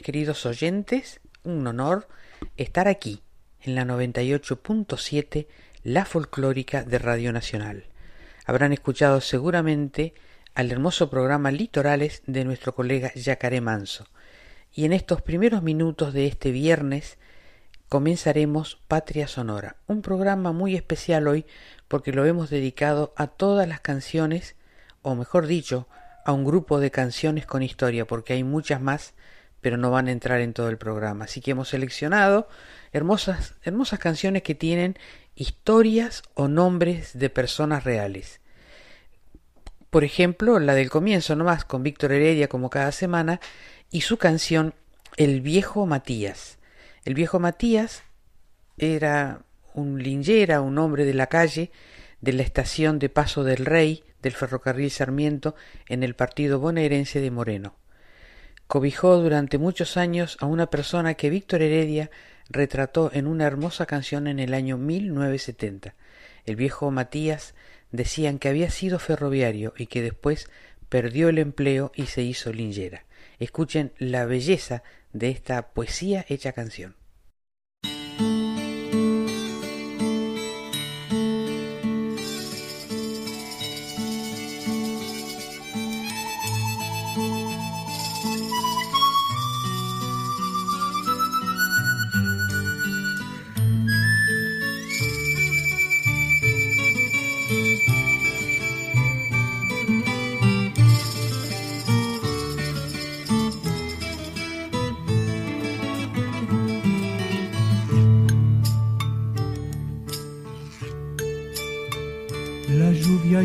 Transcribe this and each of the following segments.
Queridos oyentes, un honor estar aquí en la 98.7, la folclórica de Radio Nacional. Habrán escuchado seguramente al hermoso programa Litorales de nuestro colega Yacaré Manso. Y en estos primeros minutos de este viernes comenzaremos Patria Sonora, un programa muy especial hoy porque lo hemos dedicado a todas las canciones, o mejor dicho, a un grupo de canciones con historia, porque hay muchas más pero no van a entrar en todo el programa. Así que hemos seleccionado hermosas, hermosas canciones que tienen historias o nombres de personas reales. Por ejemplo, la del comienzo nomás, con Víctor Heredia como cada semana, y su canción El viejo Matías. El viejo Matías era un lingera, un hombre de la calle, de la estación de Paso del Rey del ferrocarril Sarmiento en el partido bonaerense de Moreno cobijó durante muchos años a una persona que Víctor Heredia retrató en una hermosa canción en el año 1970. El viejo Matías decían que había sido ferroviario y que después perdió el empleo y se hizo lingera. Escuchen la belleza de esta poesía hecha canción.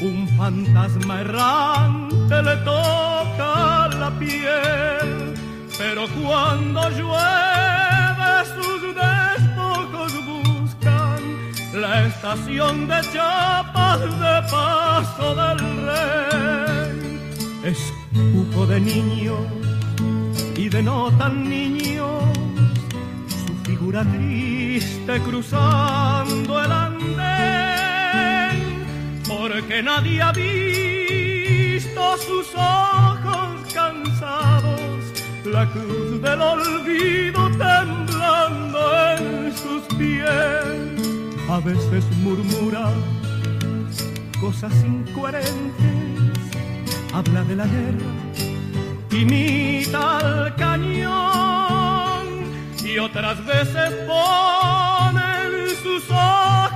un fantasma errante le toca la piel, pero cuando llueve sus despojos buscan la estación de chapas de paso del rey. Es cuco de niño y de no tan niño, su figura triste cruzando el andén porque nadie ha visto sus ojos cansados, la cruz del olvido temblando en sus pies. A veces murmura cosas incoherentes, habla de la guerra, imita al cañón y otras veces pone sus ojos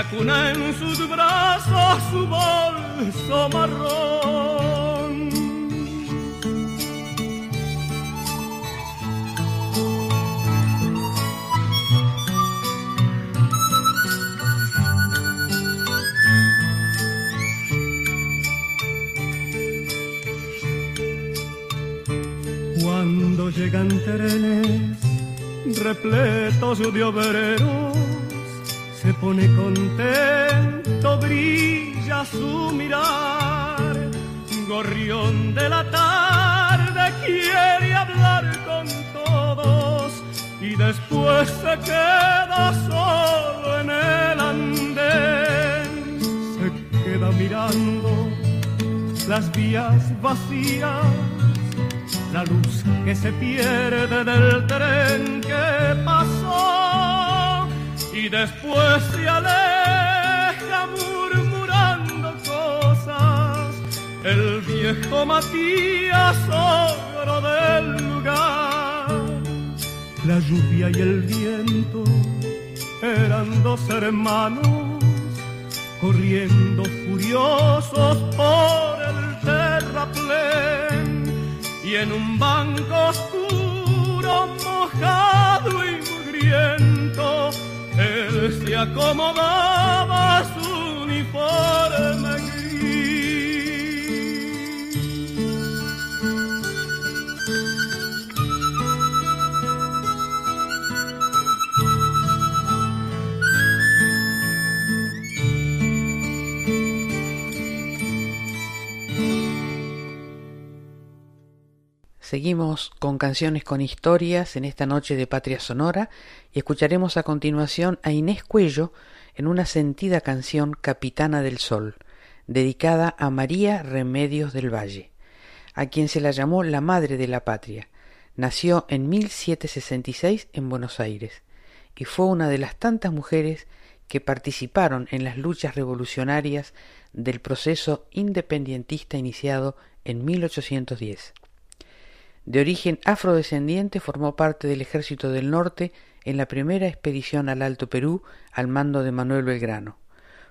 acuna en sus brazos su bolso marrón. Cuando llegan trenes repletos de obreros se pone contento, brilla su mirar. Gorrión de la tarde quiere hablar con todos y después se queda solo en el andén. Se queda mirando las vías vacías, la luz que se pierde del tren que pasó y después se aleja murmurando cosas. El viejo Matías, ogro del lugar. La lluvia y el viento eran dos hermanos corriendo furiosos por el terraplén y en un banco oscuro mojado y mugriento él se acomodaba su uniforme Seguimos con canciones con historias en esta noche de Patria Sonora y escucharemos a continuación a Inés Cuello en una sentida canción Capitana del Sol, dedicada a María Remedios del Valle, a quien se la llamó la Madre de la Patria. Nació en 1766 en Buenos Aires y fue una de las tantas mujeres que participaron en las luchas revolucionarias del proceso independentista iniciado en 1810. De origen afrodescendiente, formó parte del Ejército del Norte en la primera expedición al Alto Perú al mando de Manuel Belgrano.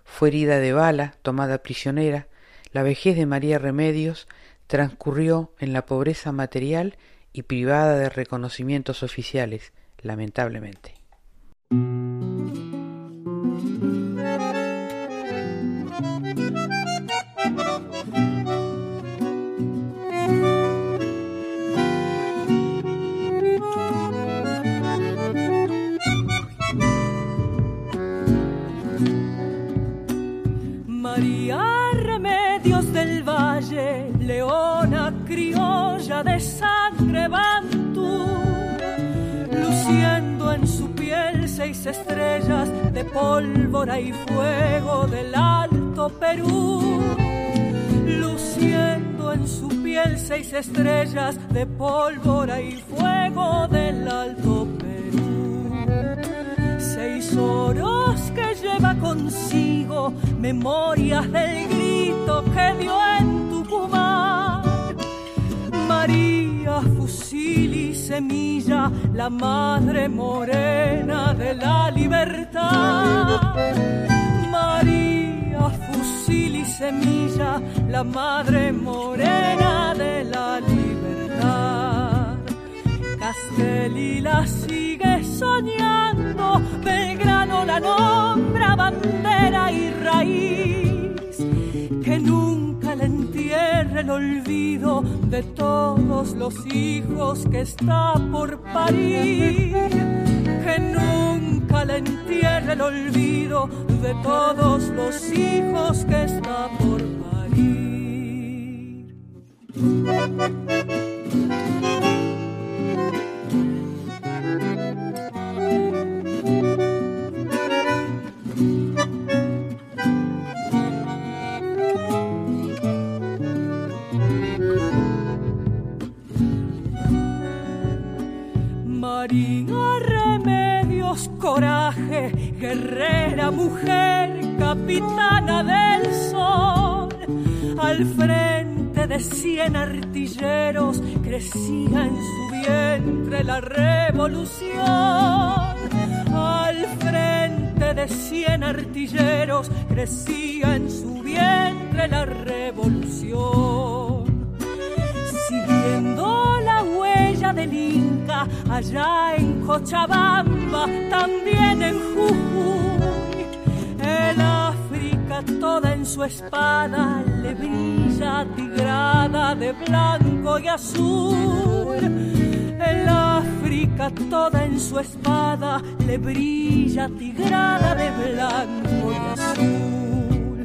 Fue herida de bala, tomada prisionera, la vejez de María Remedios transcurrió en la pobreza material y privada de reconocimientos oficiales, lamentablemente. Leona criolla de sangre bantú, luciendo en su piel seis estrellas de pólvora y fuego del Alto Perú. Luciendo en su piel seis estrellas de pólvora y fuego del Alto Perú. Seis oros que lleva consigo memorias del la madre morena de la libertad. María, fusil y semilla, la madre morena de la libertad. Castell la sigue soñando, Belgrano la nombra bandera y raíz, que nunca le entierre el olvido de todos los hijos que está por parir. Que nunca le entierre el olvido de todos los hijos que está por parir. Remedios, coraje, guerrera mujer, capitana del sol, al frente de cien artilleros crecía en su vientre la revolución. Al frente de cien artilleros crecía en su vientre la revolución. Siguiendo del Inca, allá en Cochabamba, también en Jujuy. El África toda en su espada le brilla tigrada de blanco y azul. El África toda en su espada le brilla tigrada de blanco y azul.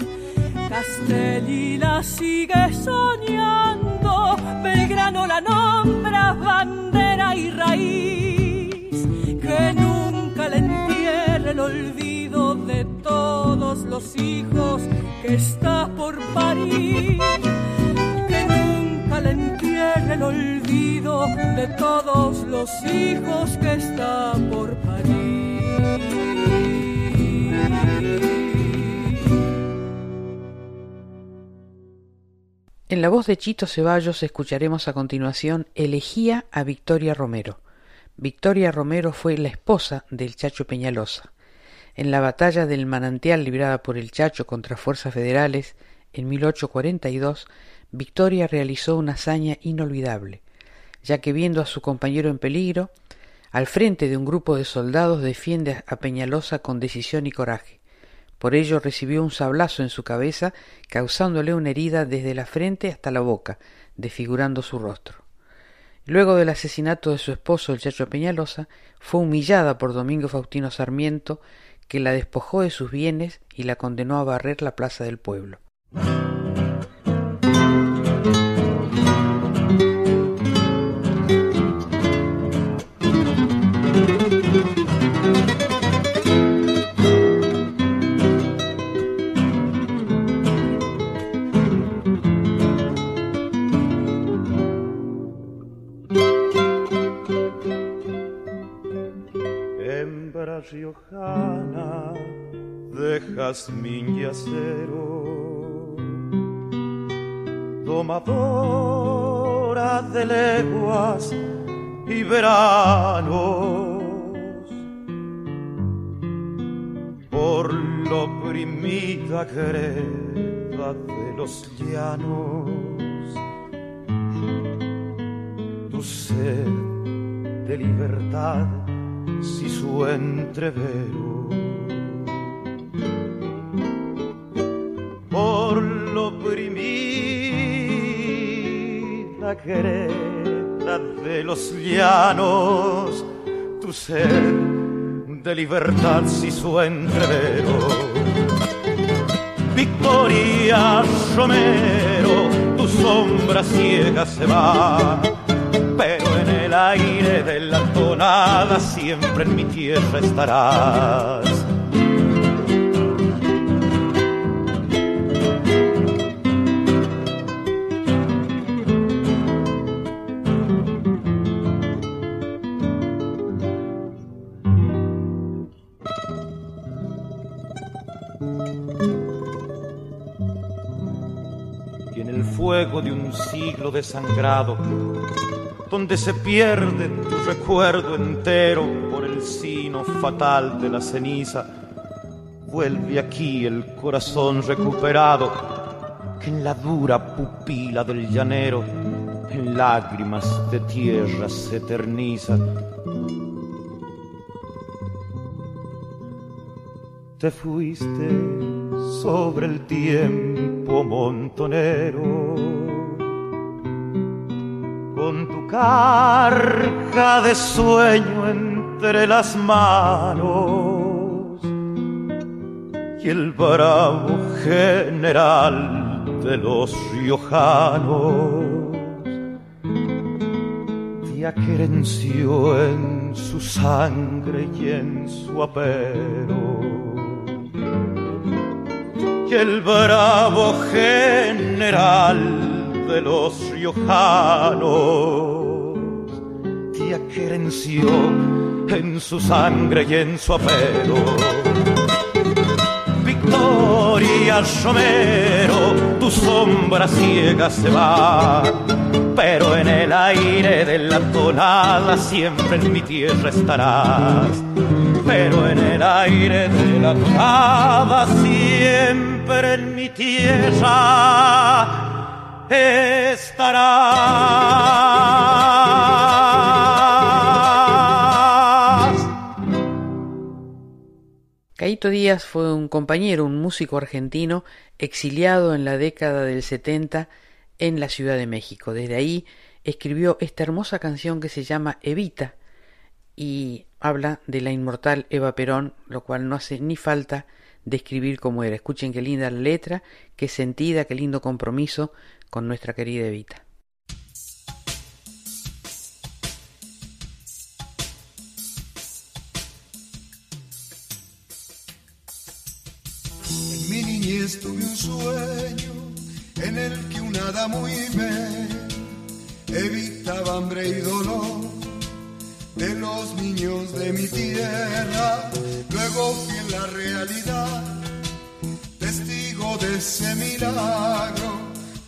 Castell la sigue soñando, Belgrano la nombra bandera y raíz, que nunca le entierre el olvido de todos los hijos que está por parir, que nunca le entierre el olvido de todos los hijos que está por parir. En la voz de Chito Ceballos escucharemos a continuación Elegía a Victoria Romero. Victoria Romero fue la esposa del Chacho Peñalosa. En la batalla del manantial librada por el Chacho contra fuerzas federales en 1842, Victoria realizó una hazaña inolvidable, ya que viendo a su compañero en peligro, al frente de un grupo de soldados defiende a Peñalosa con decisión y coraje. Por ello recibió un sablazo en su cabeza, causándole una herida desde la frente hasta la boca, desfigurando su rostro. Luego del asesinato de su esposo, el Chacho Peñalosa, fue humillada por Domingo Faustino Sarmiento, que la despojó de sus bienes y la condenó a barrer la plaza del pueblo. Riojana de jazmín y acero, domadora de leguas y veranos, por lo oprimida greda de los llanos, tu sed de libertad su entrevero. Por lo oprimida querida de los llanos tu sed de libertad si su entrevero. Victoria Romero tu sombra ciega se va el aire de la tonada siempre en mi tierra estarás. Y en el fuego de un siglo desangrado donde se pierde tu recuerdo entero por el sino fatal de la ceniza. Vuelve aquí el corazón recuperado que en la dura pupila del llanero en lágrimas de tierra se eterniza. Te fuiste sobre el tiempo montonero carga de sueño entre las manos y el bravo general de los riojanos. Te aquerenció en su sangre y en su apero. Y el bravo general de los riojanos que aquerenció en su sangre y en su apero. Victoria Romero, tu sombra ciega se va, pero en el aire de la tonada siempre en mi tierra estarás. Pero en el aire de la tonada siempre en mi tierra estarás. Caíto Díaz fue un compañero, un músico argentino exiliado en la década del 70 en la Ciudad de México. Desde ahí escribió esta hermosa canción que se llama Evita y habla de la inmortal Eva Perón, lo cual no hace ni falta describir cómo era. Escuchen qué linda la letra, qué sentida, qué lindo compromiso con nuestra querida Evita. Niñez tuve un sueño en el que un hada muy me evitaba hambre y dolor de los niños de mi tierra. Luego fui en la realidad testigo de ese milagro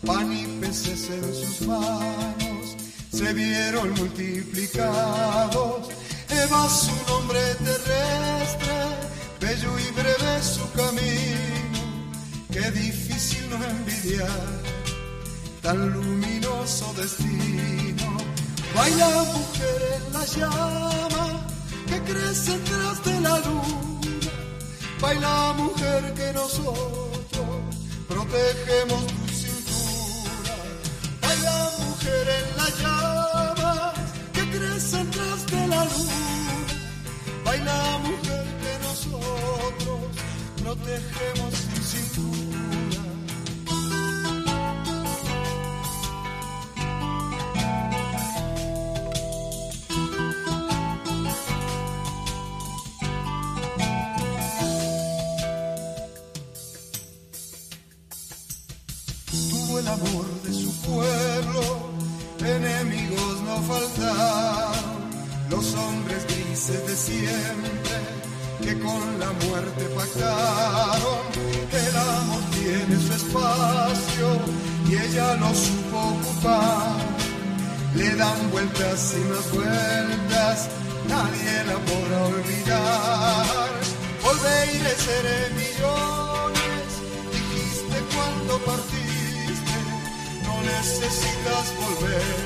pan y peces en sus manos se vieron multiplicados. Eva su nombre terrestre, bello y breve su camino, qué difícil no envidiar tan luminoso destino. Baila mujer en la llama que crece tras de la luna. Baila mujer que nosotros protegemos tu cintura. Baila mujer en la llama que crece tras de la luna. Baila mujer que nosotros protegemos tuvo el amor de su pueblo, enemigos no faltaron, los hombres grises de siempre que con la muerte pactaron. El amor tiene su espacio y ella lo supo ocupar. Le dan vueltas y más vueltas, nadie la podrá olvidar. Volveré, seré millones, dijiste cuando partiste, no necesitas volver,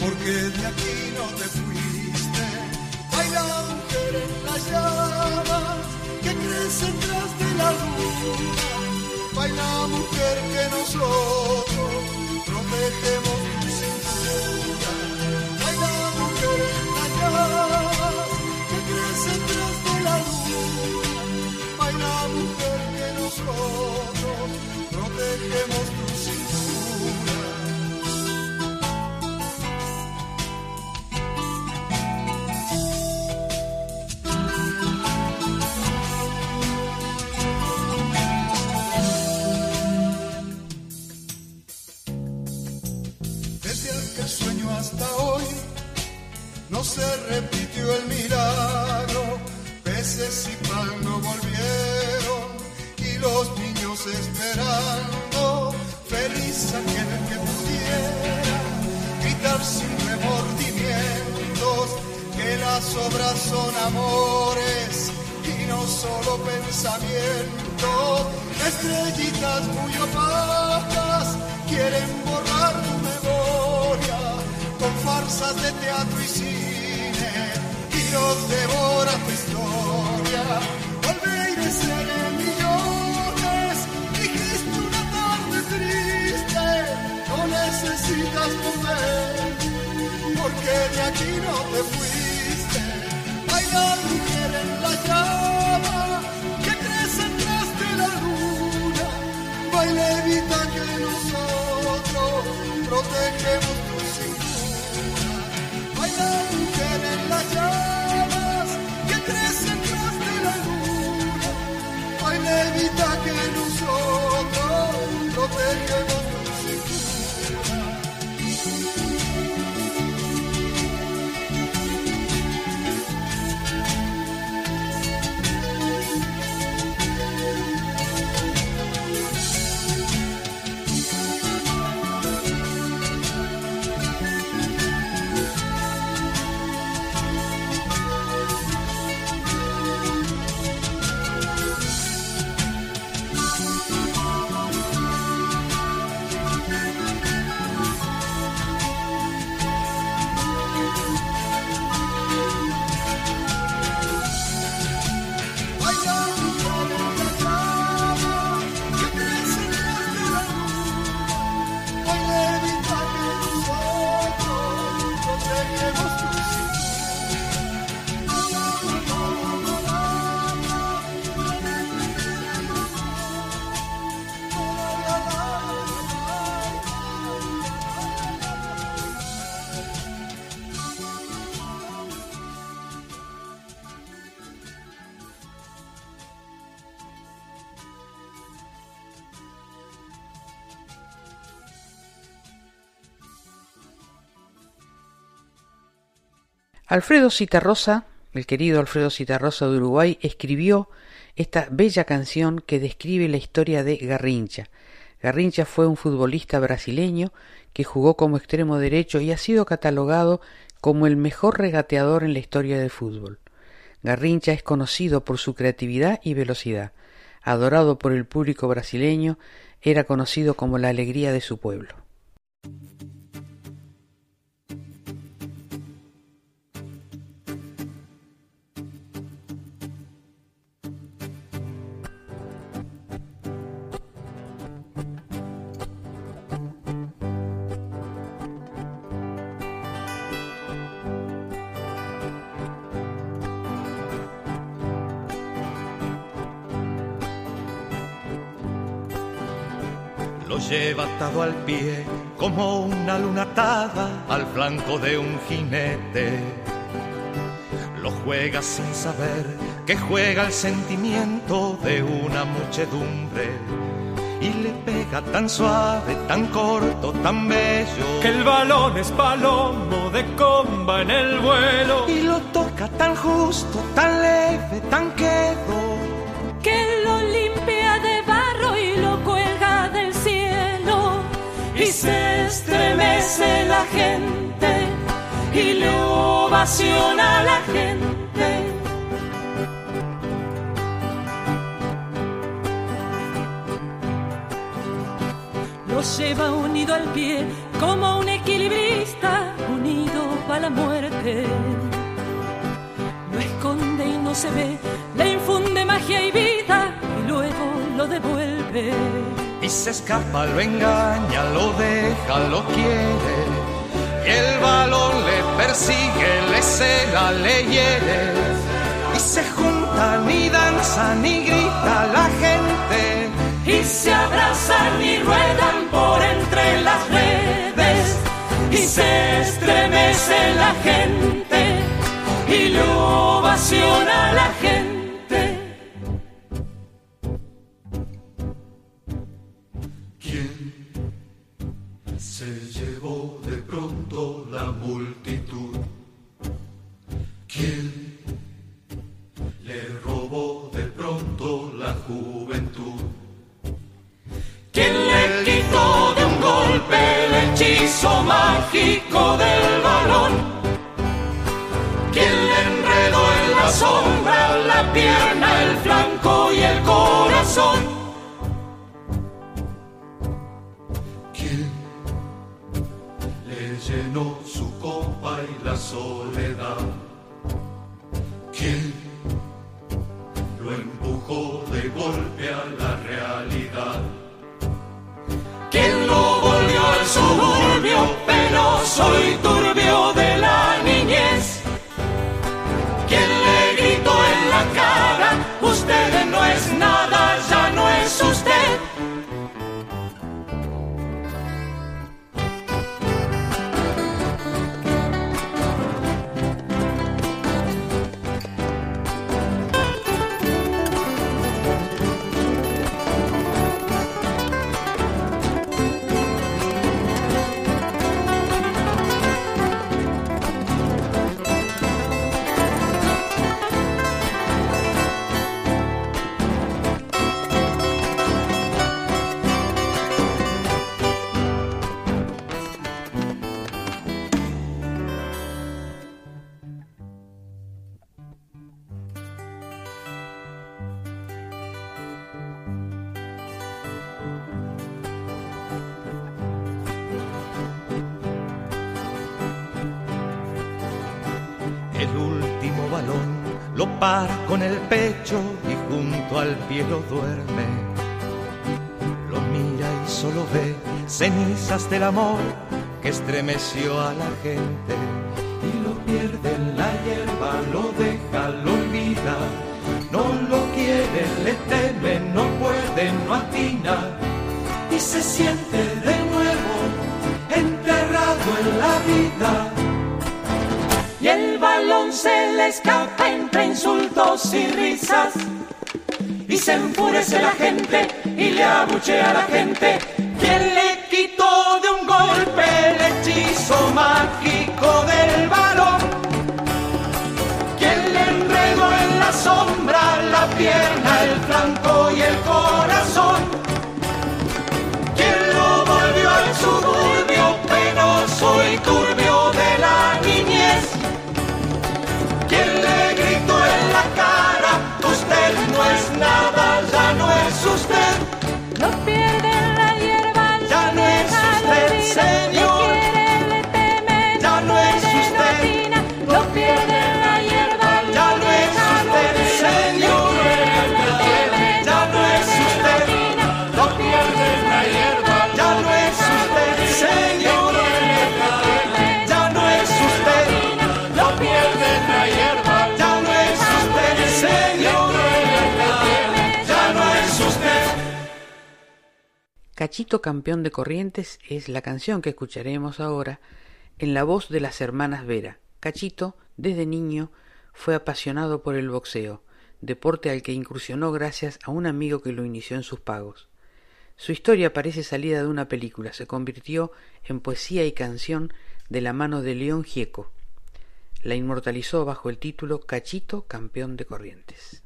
porque de aquí no te fuiste. Que crecen tras de la luna. Baila mujer que nosotros protegemos tu cintura. Baila mujer las que crecen tras de la luna. Baila mujer que nosotros protegemos tu no se repitió el milagro. Peces y pan no volvieron y los niños esperando. Feliz aquel que pudiera gritar sin remordimientos que las obras son amores y no solo pensamientos. Estrellitas muy opacas quieren borrar tu memoria con farsas de teatro y cine y nos devora tu historia. Volveré seré millones, dijiste una tarde triste, no necesitas volver, porque de aquí no te fuiste. Baila mujer en la llama que crece tras de la luna, baila evita que nosotros protegemos tu. Baila mujer en las llamas Evita que nosotros Alfredo Citarrosa, el querido Alfredo Citarrosa de Uruguay, escribió esta bella canción que describe la historia de Garrincha, Garrincha fue un futbolista brasileño que jugó como extremo derecho y ha sido catalogado como el mejor regateador en la historia del fútbol. Garrincha es conocido por su creatividad y velocidad. Adorado por el público brasileño, era conocido como la alegría de su pueblo. Lleva atado al pie como una luna atada al flanco de un jinete. Lo juega sin saber que juega el sentimiento de una muchedumbre y le pega tan suave, tan corto, tan bello. Que el balón es palomo de comba en el vuelo. Y lo toca tan justo, tan leve, tan quedo. Se estremece la gente y le ovaciona a la gente. Lo lleva unido al pie como un equilibrista unido para la muerte. Lo esconde y no se ve, le infunde magia y vida y luego lo devuelve. Y se escapa, lo engaña, lo deja, lo quiere. Y el balón le persigue, le cela, le hiere. Y se juntan y danzan y grita la gente. Y se abrazan y ruedan por entre las redes. Y se estremece la gente y lo ovaciona la gente. Con el pecho y junto al pie lo duerme. Lo mira y solo ve cenizas del amor que estremeció a la gente. Y lo pierde en la hierba, lo deja, lo olvida. No lo quiere, le teme, no puede, no atina. Y se siente enfurece la gente y le abuchea a la gente. Cachito Campeón de Corrientes es la canción que escucharemos ahora en la voz de las hermanas Vera. Cachito, desde niño, fue apasionado por el boxeo, deporte al que incursionó gracias a un amigo que lo inició en sus pagos. Su historia parece salida de una película, se convirtió en poesía y canción de la mano de León Gieco. La inmortalizó bajo el título Cachito Campeón de Corrientes.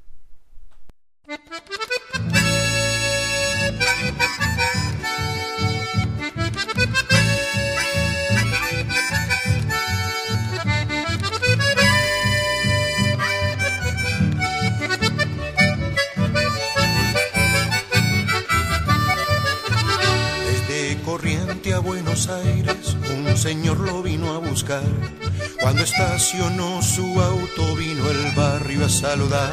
Buenos Aires, un señor lo vino a buscar. Cuando estacionó su auto, vino el barrio a saludar.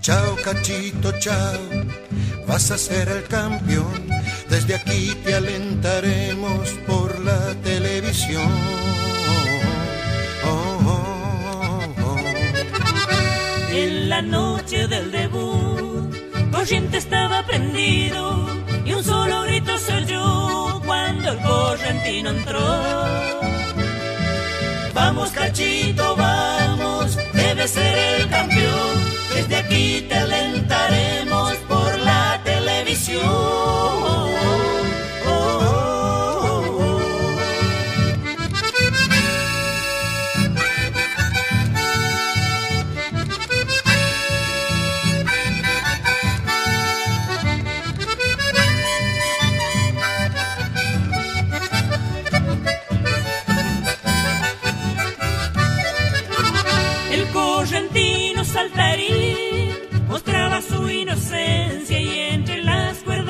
Chao, cachito, chao, vas a ser el campeón. Desde aquí te alentaremos por la televisión. Oh, oh, oh, en la noche del debut, Corriente estaba prendido y un solo grito se cuando el correntino entró. Vamos cachito, vamos, debe ser el campeón. Desde aquí te alentaremos por la televisión.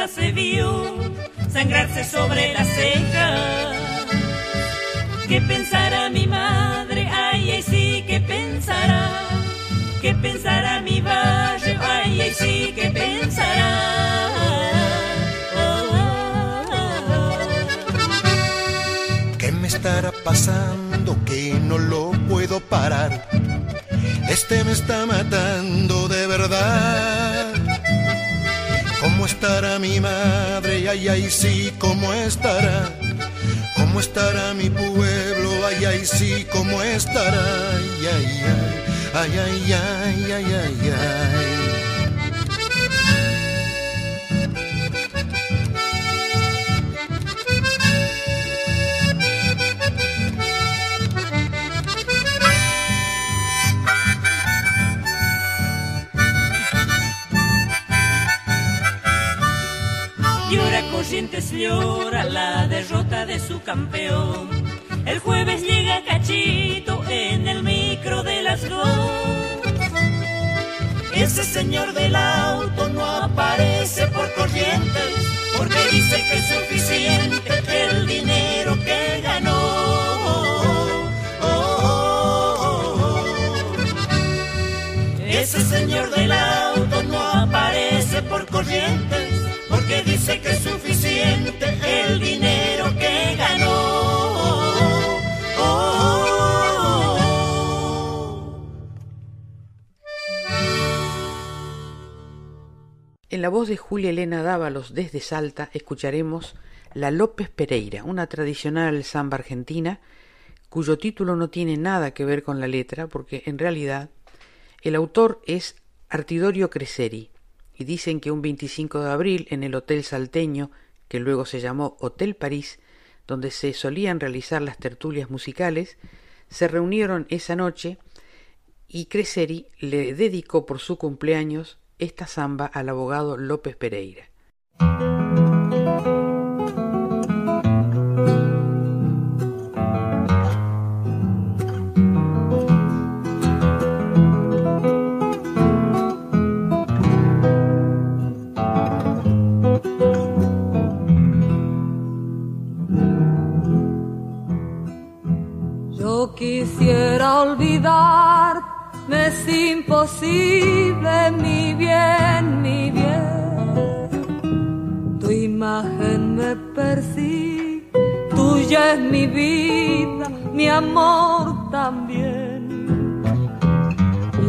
Las se vio sangrarse sobre la ceja. ¿Qué pensará mi madre? Ay, ay, sí, ¿qué pensará? ¿Qué pensará mi barrio? Ay, ay, sí, ¿qué pensará? ¿Qué me estará pasando que no lo puedo parar? Este me está matando de verdad. ¿Cómo estará mi madre? Ay, ay, sí, ¿cómo estará? ¿Cómo estará mi pueblo? Ay, ay, sí, ¿cómo estará? Ay, ay, ay, ay, ay, ay, ay, ay. Corrientes llora la derrota de su campeón. El jueves llega Cachito en el micro de las dos. Ese señor del auto no aparece por corrientes porque dice que es suficiente el dinero que ganó. Ese señor del auto no aparece por corrientes porque dice que es suficiente el dinero que ganó. En la voz de Julia Elena Dávalos desde Salta escucharemos La López Pereira, una tradicional samba argentina cuyo título no tiene nada que ver con la letra porque en realidad el autor es Artidorio Creseri, y dicen que un 25 de abril en el Hotel Salteño, que luego se llamó Hotel París, donde se solían realizar las tertulias musicales, se reunieron esa noche y Creseri le dedicó por su cumpleaños esta samba al abogado López Pereira. Quisiera olvidar, me es imposible, mi bien, mi bien. Tu imagen me persigue, tuya es mi vida, mi amor también.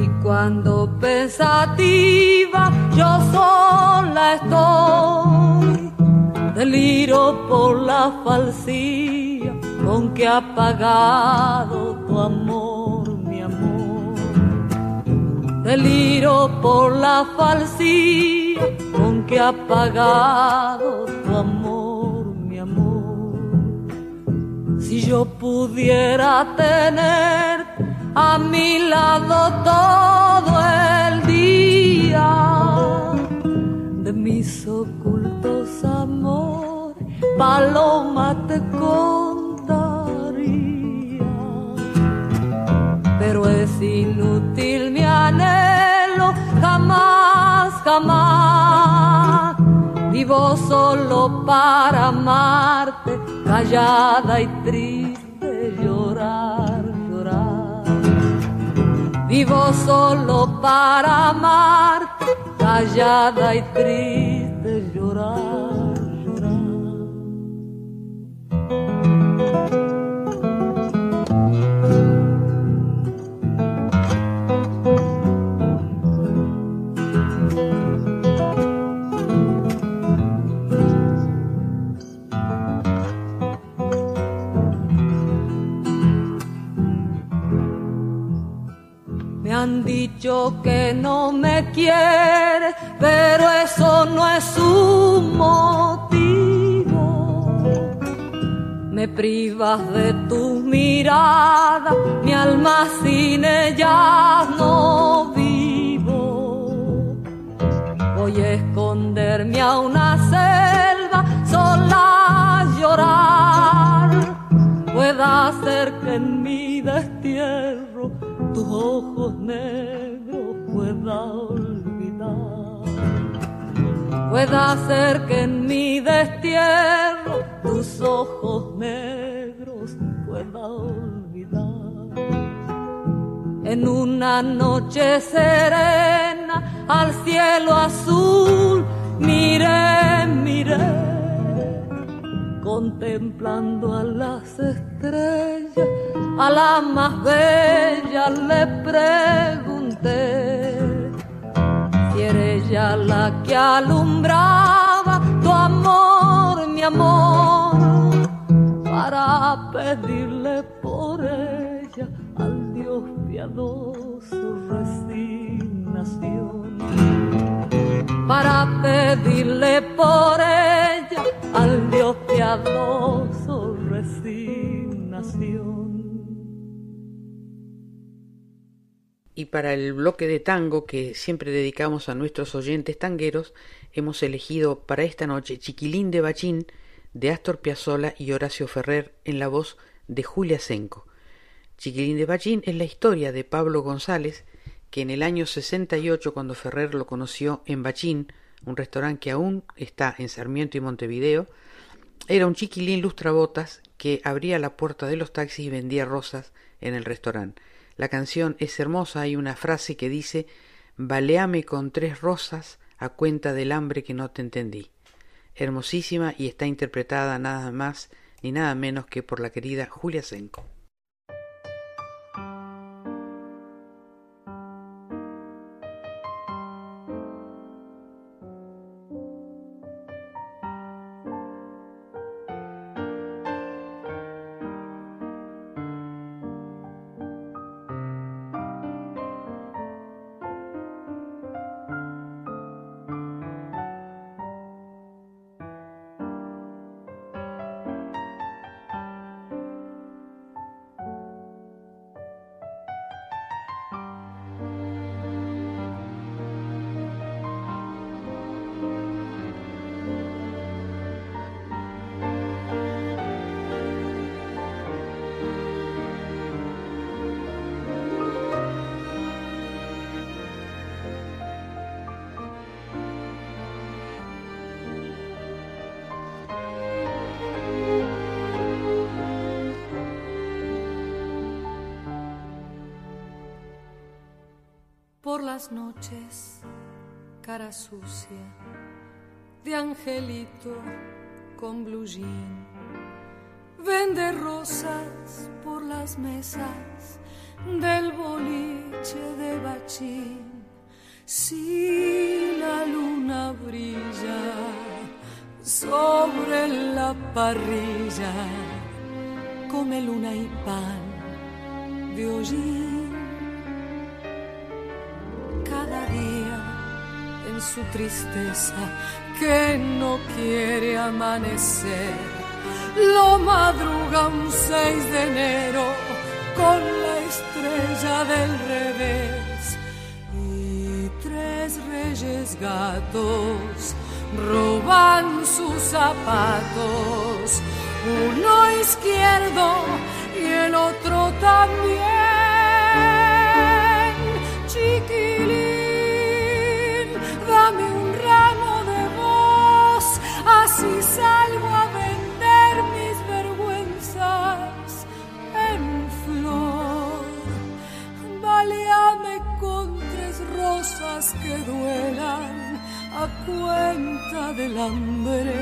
Y cuando pensativa, yo sola estoy deliro por la falsía con que ha pagado tu amor, mi amor. Deliro por la falsía con que ha pagado tu amor, mi amor. Si yo pudiera tener a mi lado todo el día de mis ocultos amores, paloma te contaría. Pero es inútil mi anhelo, jamás, jamás. Vivo solo para amarte, callada y triste llorar, llorar. Vivo solo para amarte, callada y triste llorar, han dicho que no me quiere, pero eso no es un motivo. Me privas de tu mirada, mi alma sin ella no vivo. Voy a esconderme a una selva sola a llorar. Pueda ser que en mi destierro tus ojos negros pueda olvidar. Pueda ser que en mi destierro tus ojos negros pueda olvidar. En una noche serena al cielo azul miré, miré contemplando a las estrellas, a la más bella le pregunté si era ella la que alumbraba tu amor, mi amor, para pedirle por ella al Dios piadoso resignación para pedirle por Y para el bloque de tango que siempre dedicamos a nuestros oyentes tangueros, hemos elegido para esta noche Chiquilín de Bachín de Astor Piazzolla y Horacio Ferrer en la voz de Julia Senco. Chiquilín de Bachín es la historia de Pablo González, que en el año 68, cuando Ferrer lo conoció en Bachín, un restaurante que aún está en Sarmiento y Montevideo, era un chiquilín lustrabotas que abría la puerta de los taxis y vendía rosas en el restaurante. La canción es hermosa, hay una frase que dice Baleame con tres rosas a cuenta del hambre que no te entendí. Hermosísima y está interpretada nada más ni nada menos que por la querida Julia Senco. Las noches, cara sucia, de angelito con blue jean. Vende rosas por las mesas del boliche de bachín. Si la luna brilla sobre la parrilla come luna y pan de hollín. Su tristeza que no quiere amanecer, lo madruga un 6 de enero con la estrella del revés. Y tres reyes gatos roban sus zapatos, uno izquierdo y el otro también. Que duelan a cuenta del hambre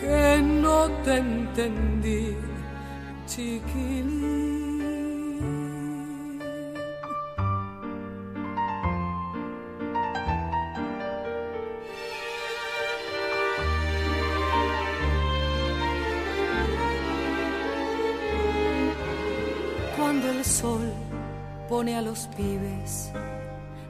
que no te entendí, chiquilín. Cuando el sol pone a los pibes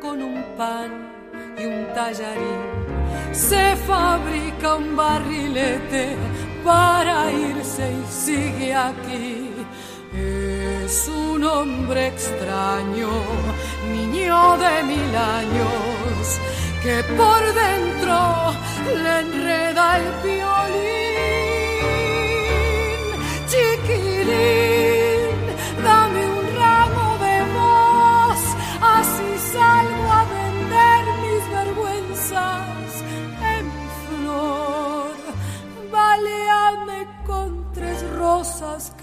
con un pan y un tallarín. Se fabrica un barrilete para irse y sigue aquí. Es un hombre extraño, niño de mil años, que por dentro le enreda el violín.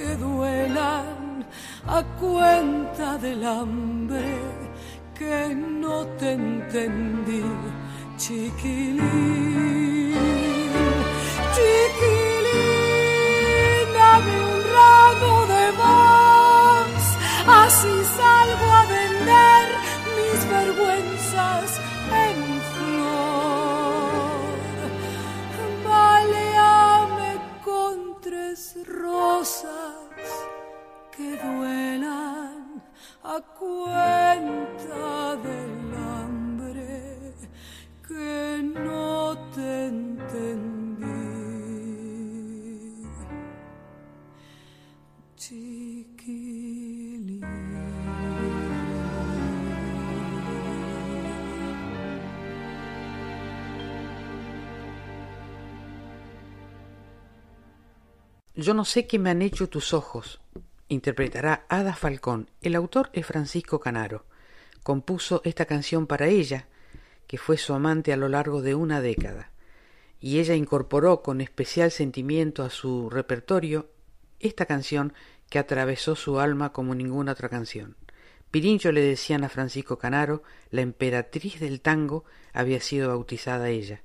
Que duelan a cuenta del hambre que no te entendí, chiquilín. Chiquilín, dame un ramo de voz, así salgo rosas que duelan a cuenta del hambre que no te. Yo no sé qué me han hecho tus ojos, interpretará Ada Falcón. El autor es Francisco Canaro. Compuso esta canción para ella, que fue su amante a lo largo de una década, y ella incorporó con especial sentimiento a su repertorio esta canción que atravesó su alma como ninguna otra canción. Pirincho le decían a Francisco Canaro, la emperatriz del tango había sido bautizada ella,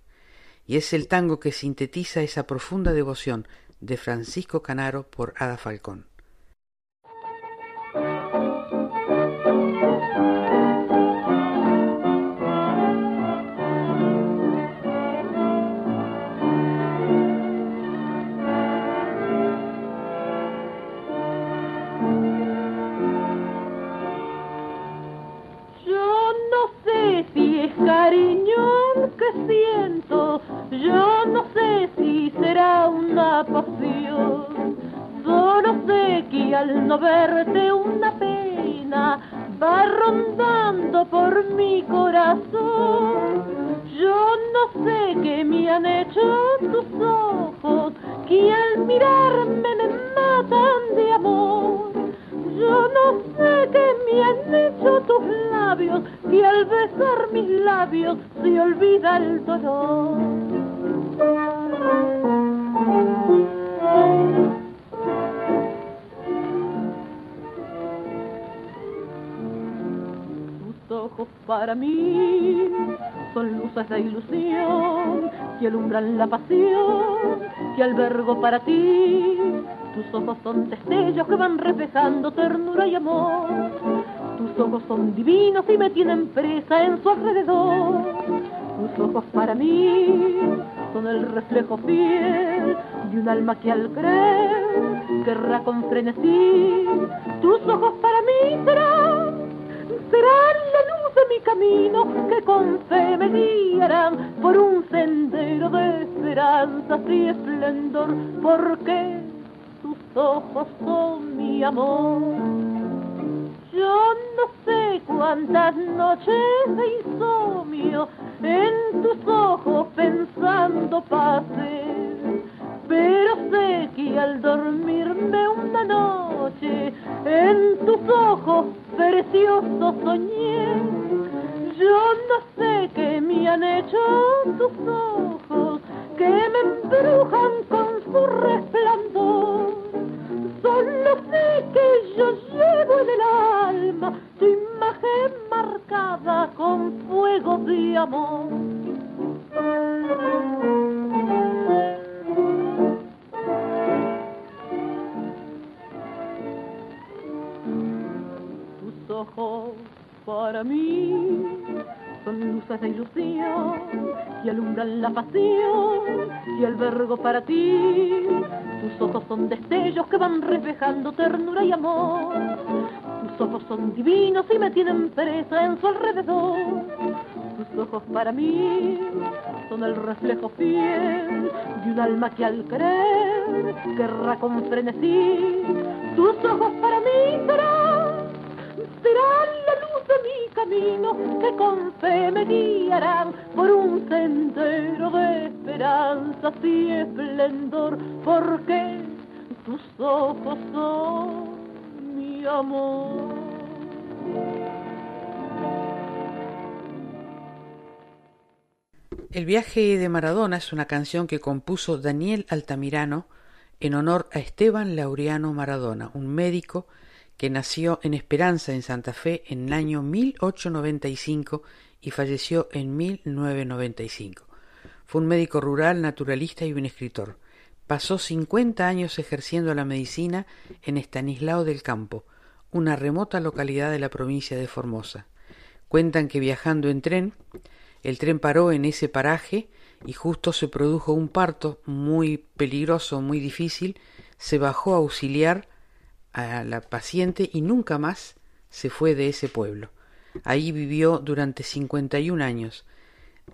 y es el tango que sintetiza esa profunda devoción de Francisco Canaro por Ada Falcón. Yo no sé si es cariño siento, yo no sé si será una pasión. Solo sé que al no verte una pena va rondando por mi corazón. Yo no sé qué me han hecho tus ojos, que al mirarme me matan de amor yo no sé qué me han hecho tus labios, y al besar mis labios se olvida el dolor. Tus ojos para mí son luces de ilusión que alumbran la pasión que albergo para ti tus ojos son destellos que van reflejando ternura y amor. Tus ojos son divinos y me tienen presa en su alrededor. Tus ojos para mí son el reflejo fiel de un alma que al creer querrá con frenesí. Tus ojos para mí serán, serán la luz de mi camino que con fe me guiarán por un sendero de esperanza y esplendor, porque ojos son mi amor. Yo no sé cuántas noches de insomnio en tus ojos pensando pasé, pero sé que al dormirme una noche en tus ojos preciosos soñé. Yo no sé qué me han hecho tus ojos, que me embrujan con su resplandor. Solo sé que yo llevo en el alma tu imagen marcada con fuego de amor. Tus ojos para mí son luces de ilusión que alumbran la pasión y albergo para ti. Tus ojos son destellos que van reflejando ternura y amor. Tus ojos son divinos y me tienen presa en su alrededor. Tus ojos para mí son el reflejo fiel de un alma que al querer querrá con frenesí. Tus ojos para mí serán, serán la luz de mi camino que con fe me guiarán por un sendero de esperanza y esplendor, porque tus ojos son mi amor. El viaje de Maradona es una canción que compuso Daniel Altamirano en honor a Esteban Laureano Maradona, un médico que nació en Esperanza, en Santa Fe, en el año 1895 y falleció en 1995. Fue un médico rural, naturalista y un escritor. Pasó 50 años ejerciendo la medicina en Estanislao del Campo, una remota localidad de la provincia de Formosa. Cuentan que viajando en tren, el tren paró en ese paraje y justo se produjo un parto muy peligroso, muy difícil, se bajó a auxiliar a la paciente y nunca más se fue de ese pueblo. Ahí vivió durante 51 años,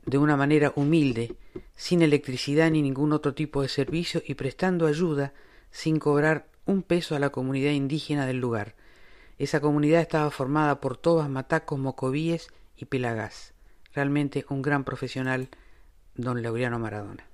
de una manera humilde, sin electricidad ni ningún otro tipo de servicio y prestando ayuda sin cobrar un peso a la comunidad indígena del lugar. Esa comunidad estaba formada por tobas, matacos, mocovíes y pelagás. Realmente un gran profesional, don Laureano Maradona.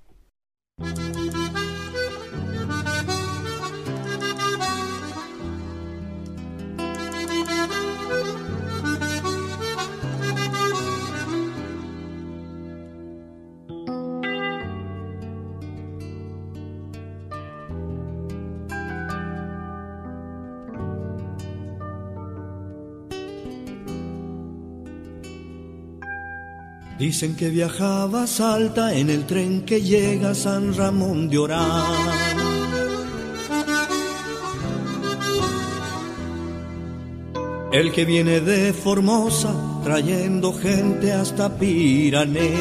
Dicen que viajaba a Salta en el tren que llega a San Ramón de Orán. El que viene de Formosa trayendo gente hasta Pirané.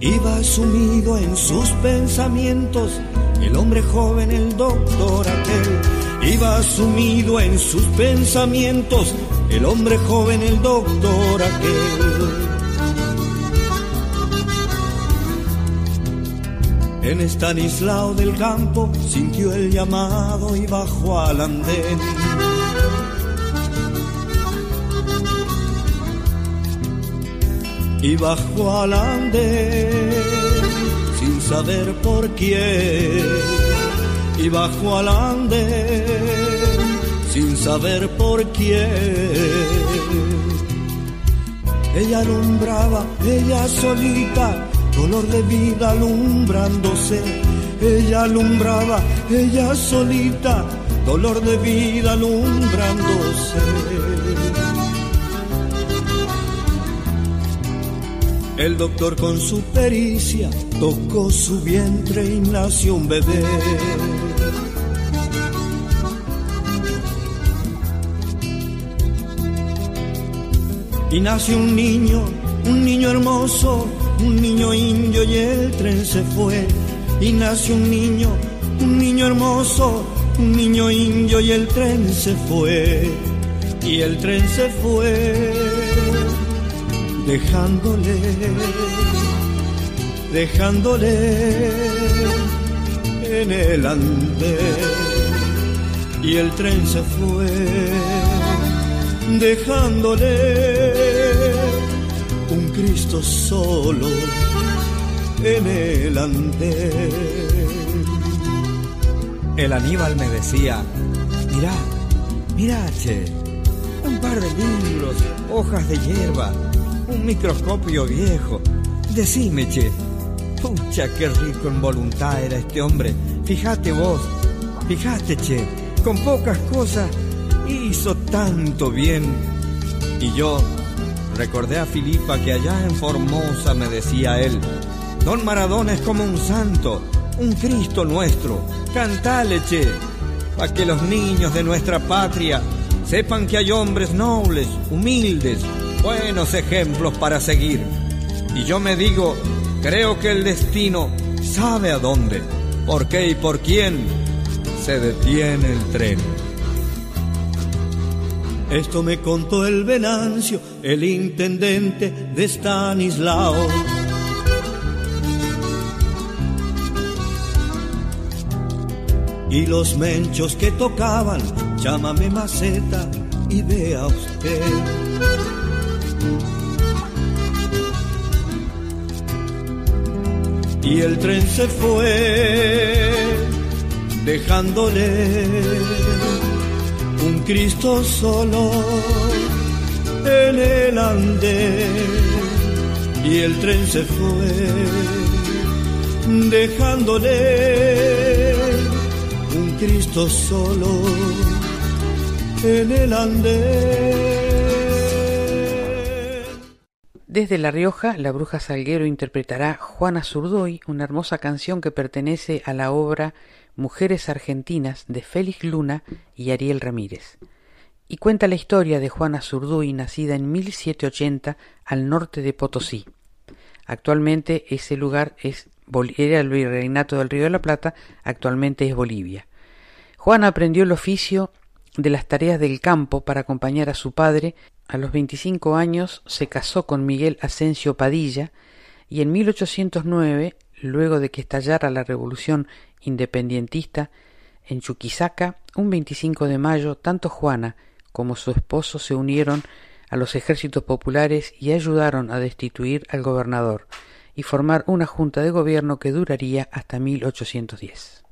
Iba sumido en sus pensamientos el hombre joven, el doctor aquel. Iba sumido en sus pensamientos el hombre joven, el doctor aquel. En Estanislao del campo sintió el llamado y bajó al andén. Y bajó al andén sin saber por quién. Y bajó al andén sin saber por quién. Ella alumbraba, ella solita color de vida alumbrándose. Ella alumbraba, ella solita, dolor de vida alumbrándose. El doctor con su pericia tocó su vientre y nació un bebé. Y nació un niño, un niño hermoso, un niño indio y el tren se fue. Y nació un niño, un niño hermoso, un niño indio y el tren se fue. Y el tren se fue dejándole, dejándole en el andén. Y el tren se fue, dejándole un Cristo solo en el andén. El Aníbal me decía, mira, mira, che, un par de libros, hojas de hierba, un microscopio viejo. Decime, che. Pucha, qué rico en voluntad era este hombre. Fíjate vos, fíjate, che. Con pocas cosas hizo tanto bien. Y yo recordé a Filipa que allá en Formosa me decía él, Don Maradona es como un santo, un Cristo nuestro. Cantale, che, para que los niños de nuestra patria sepan que hay hombres nobles, humildes, buenos ejemplos para seguir. Y yo me digo, creo que el destino sabe a dónde, por qué y por quién se detiene el tren. Esto me contó el Venancio, el intendente de Stanislao. Y los menchos que tocaban, llámame maceta y vea usted. y el tren se fue dejándole un Cristo solo en el andén. Y el tren se fue dejándole un Cristo solo en el andén. Desde La Rioja, la bruja Salguero interpretará Juana Zurdoy, una hermosa canción que pertenece a la obra Mujeres Argentinas de Félix Luna y Ariel Ramírez. Y cuenta la historia de Juana Zurduy, nacida en 1780 al norte de Potosí. Actualmente ese lugar es, era el virreinato del Río de la Plata, actualmente es Bolivia. Juana aprendió el oficio de las tareas del campo para acompañar a su padre a los 25 años se casó con Miguel Asensio Padilla y en 1809, luego de que estallara la revolución independientista en Chuquisaca, un 25 de mayo, tanto Juana como su esposo se unieron a los ejércitos populares y ayudaron a destituir al gobernador y formar una junta de gobierno que duraría hasta 1810.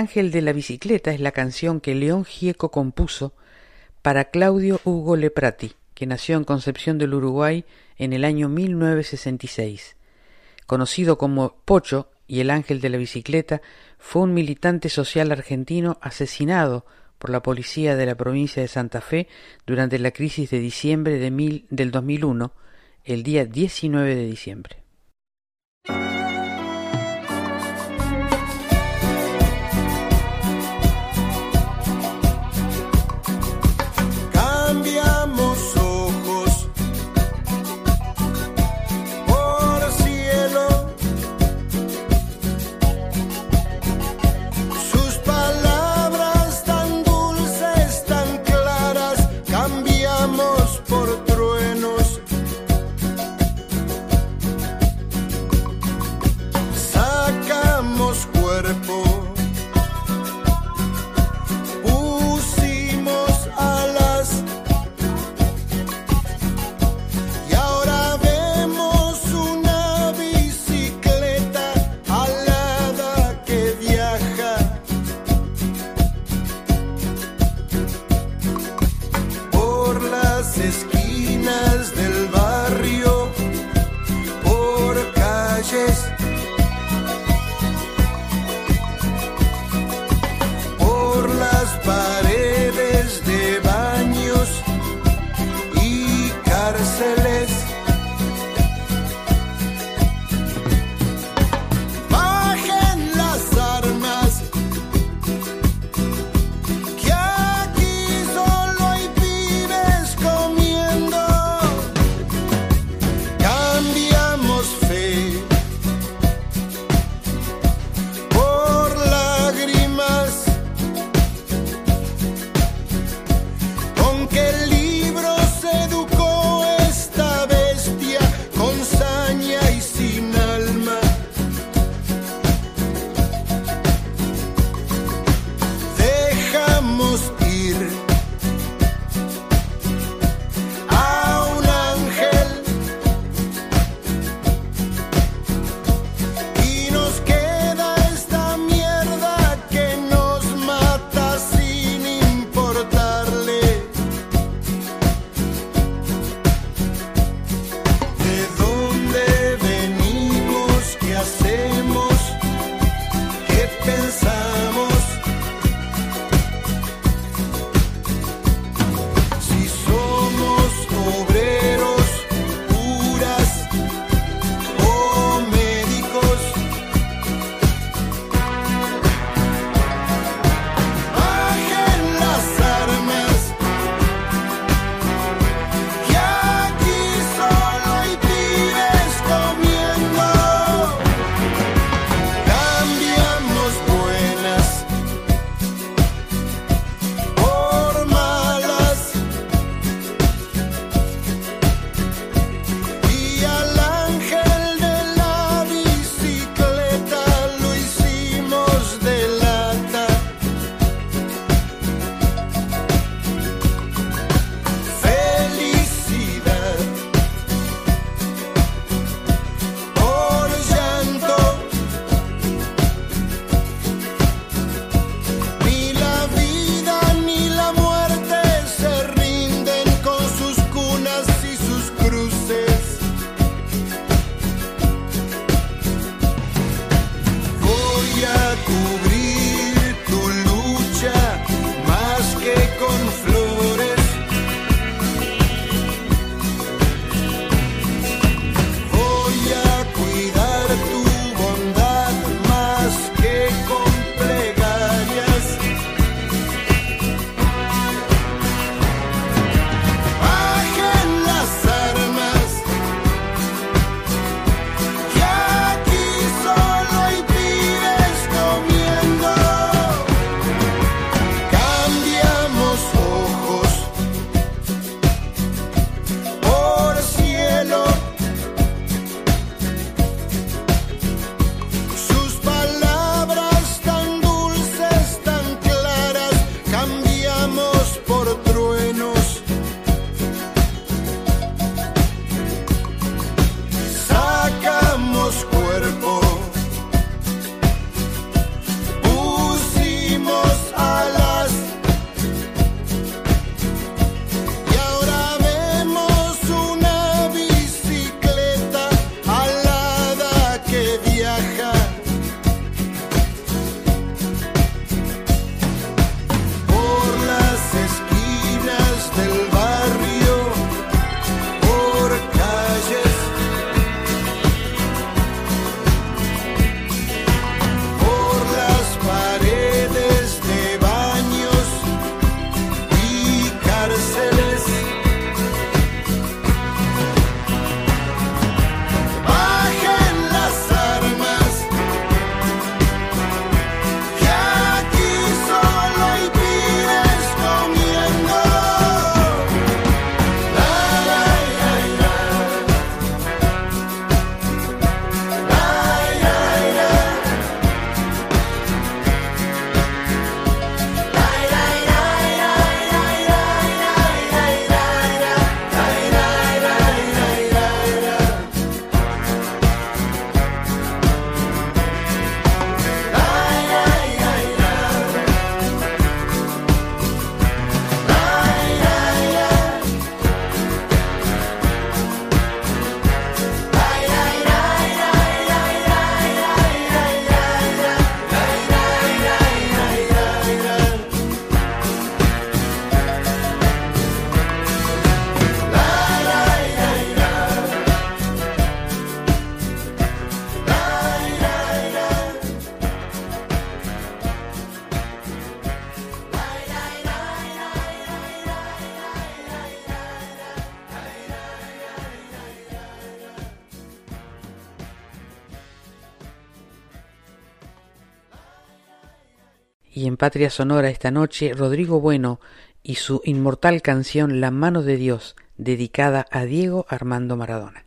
Ángel de la bicicleta es la canción que León Gieco compuso para Claudio Hugo Leprati, que nació en Concepción del Uruguay en el año 1966. Conocido como Pocho y el ángel de la bicicleta, fue un militante social argentino asesinado por la policía de la provincia de Santa Fe durante la crisis de diciembre de del 2001, el día 19 de diciembre. Patria Sonora esta noche, Rodrigo Bueno y su inmortal canción La mano de Dios, dedicada a Diego Armando Maradona.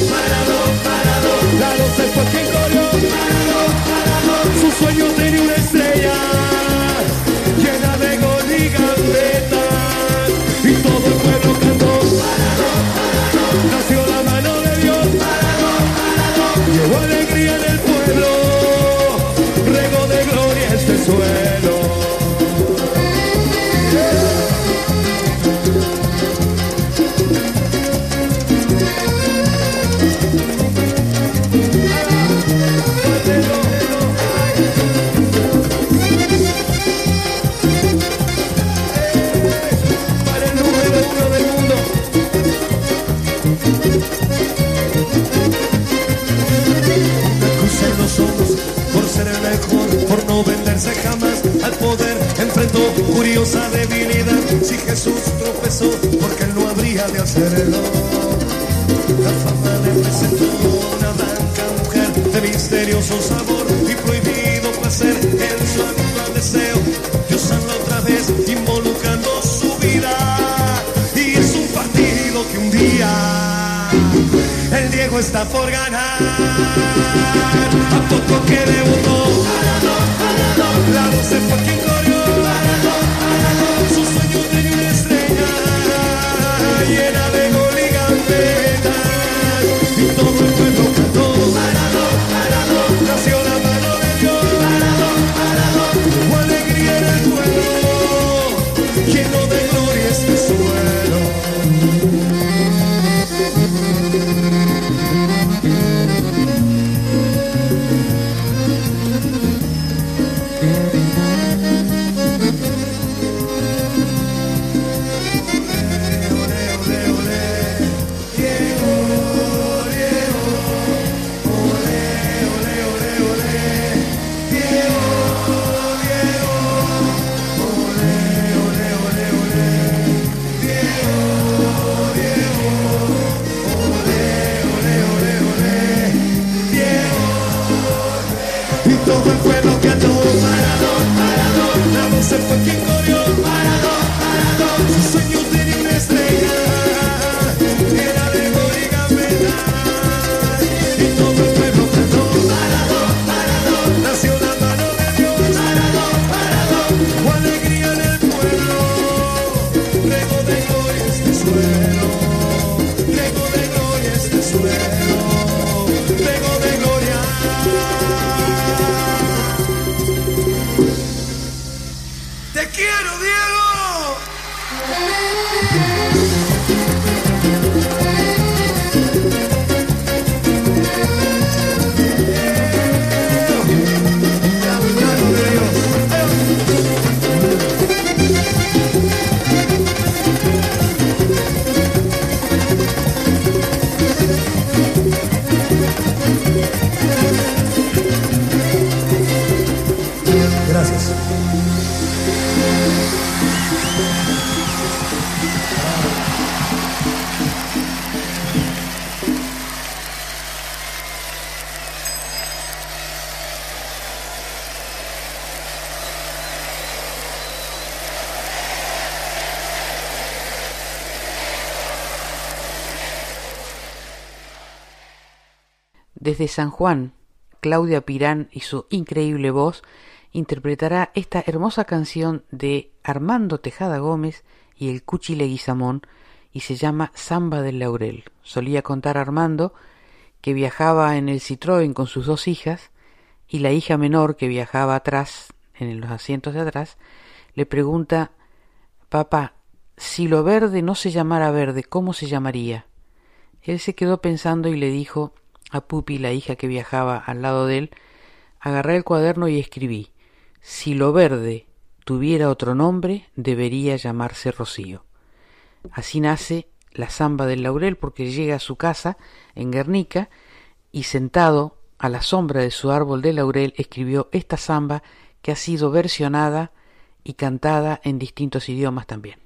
Lalo se fue quien corrió. Su sueño tenía una estrella llena de gol y gambetas y todo el pueblo cantó. Nació la mano de Dios. Llevó alegría en el pueblo, rego de gloria este suelo. Curiosa debilidad. Si Jesús tropezó, porque él no habría de hacerlo. La fama le presentó una blanca mujer de misterioso sabor y prohibido placer en su habitual deseo. Dios habla otra vez involucrando su vida. Y es un partido que un día el Diego está por ganar. A poco que debutó la se fue quien Desde San Juan, Claudia Pirán y su increíble voz interpretará esta hermosa canción de Armando Tejada Gómez y el Cuchi Leguizamón y se llama Samba del Laurel. Solía contar Armando que viajaba en el Citroën con sus dos hijas y la hija menor que viajaba atrás, en los asientos de atrás, le pregunta Papá, si lo verde no se llamara verde, ¿cómo se llamaría? Él se quedó pensando y le dijo a Pupi, la hija que viajaba al lado de él, agarré el cuaderno y escribí Si lo verde tuviera otro nombre, debería llamarse Rocío. Así nace la zamba del laurel porque llega a su casa en Guernica y sentado a la sombra de su árbol de laurel escribió esta zamba que ha sido versionada y cantada en distintos idiomas también.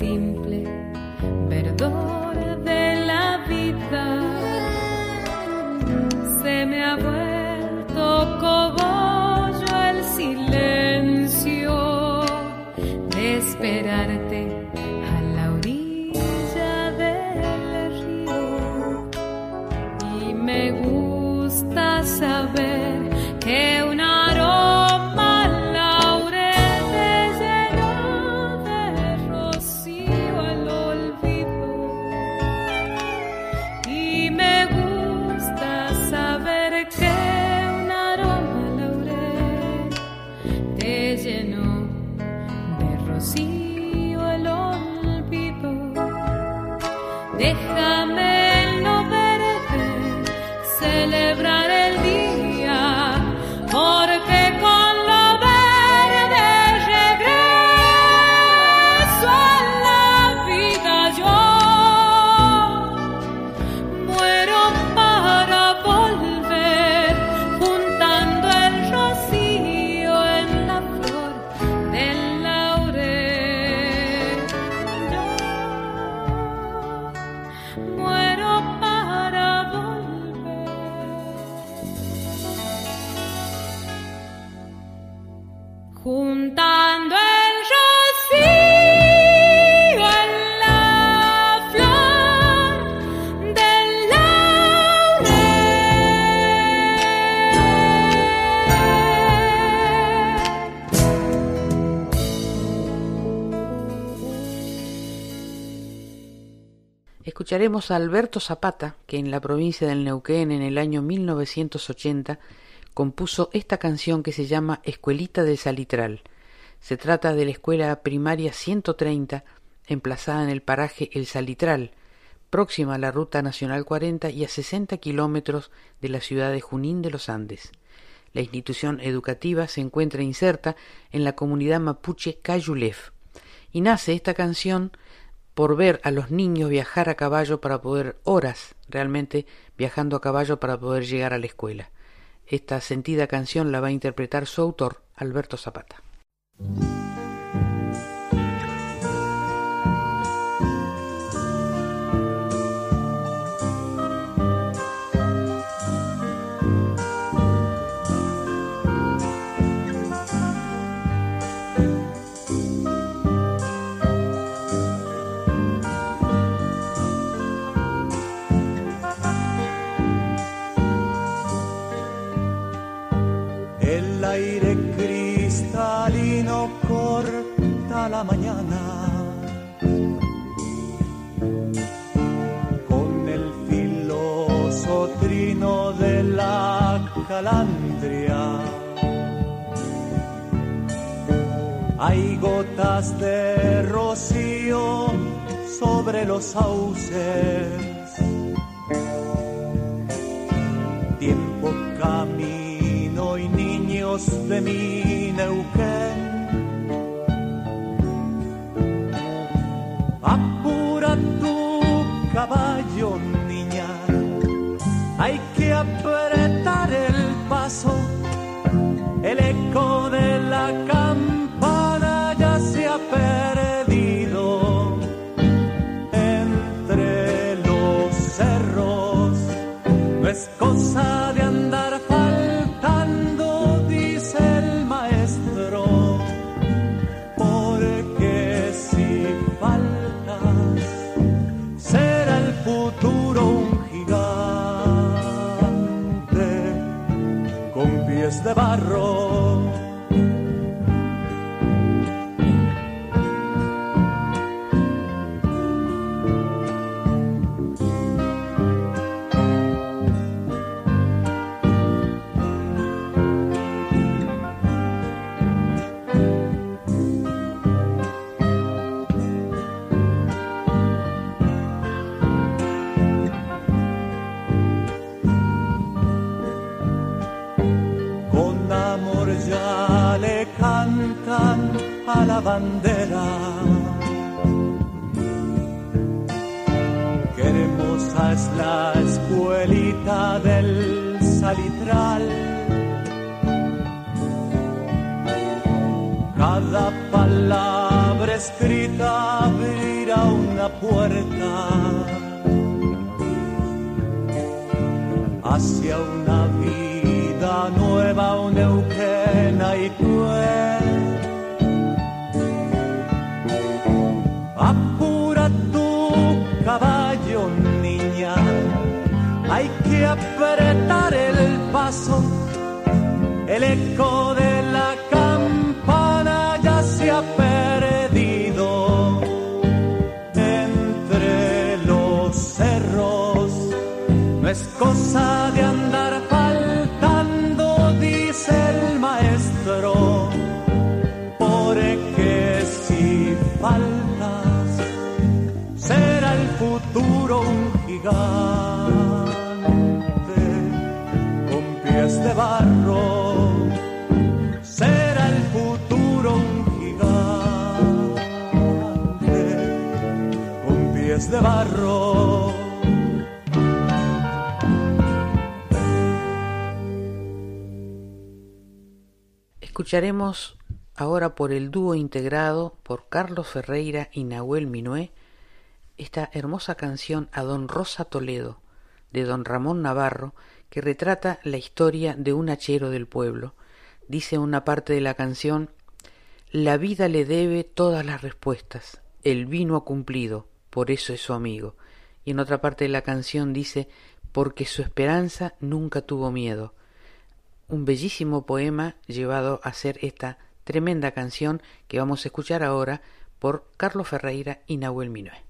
simple. A Alberto Zapata, que en la provincia del Neuquén en el año 1980 compuso esta canción que se llama Escuelita del Salitral. Se trata de la escuela primaria 130, emplazada en el paraje El Salitral, próxima a la Ruta Nacional 40 y a 60 kilómetros de la ciudad de Junín de los Andes. La institución educativa se encuentra inserta en la comunidad mapuche Cayulef. Y nace esta canción por ver a los niños viajar a caballo para poder, horas realmente viajando a caballo para poder llegar a la escuela. Esta sentida canción la va a interpretar su autor, Alberto Zapata. Hay gotas de rocío sobre los sauces. Tiempo camino y niños de mi Neuquén. Apura tu caballo, niña. Hay que apretar pies bandera. Escucharemos ahora por el dúo integrado por Carlos Ferreira y Nahuel Minué esta hermosa canción a Don Rosa Toledo de Don Ramón Navarro que retrata la historia de un hachero del pueblo. Dice una parte de la canción La vida le debe todas las respuestas, el vino ha cumplido, por eso es su amigo. Y en otra parte de la canción dice porque su esperanza nunca tuvo miedo. Un bellísimo poema llevado a ser esta tremenda canción que vamos a escuchar ahora por Carlos Ferreira y Nahuel Minué.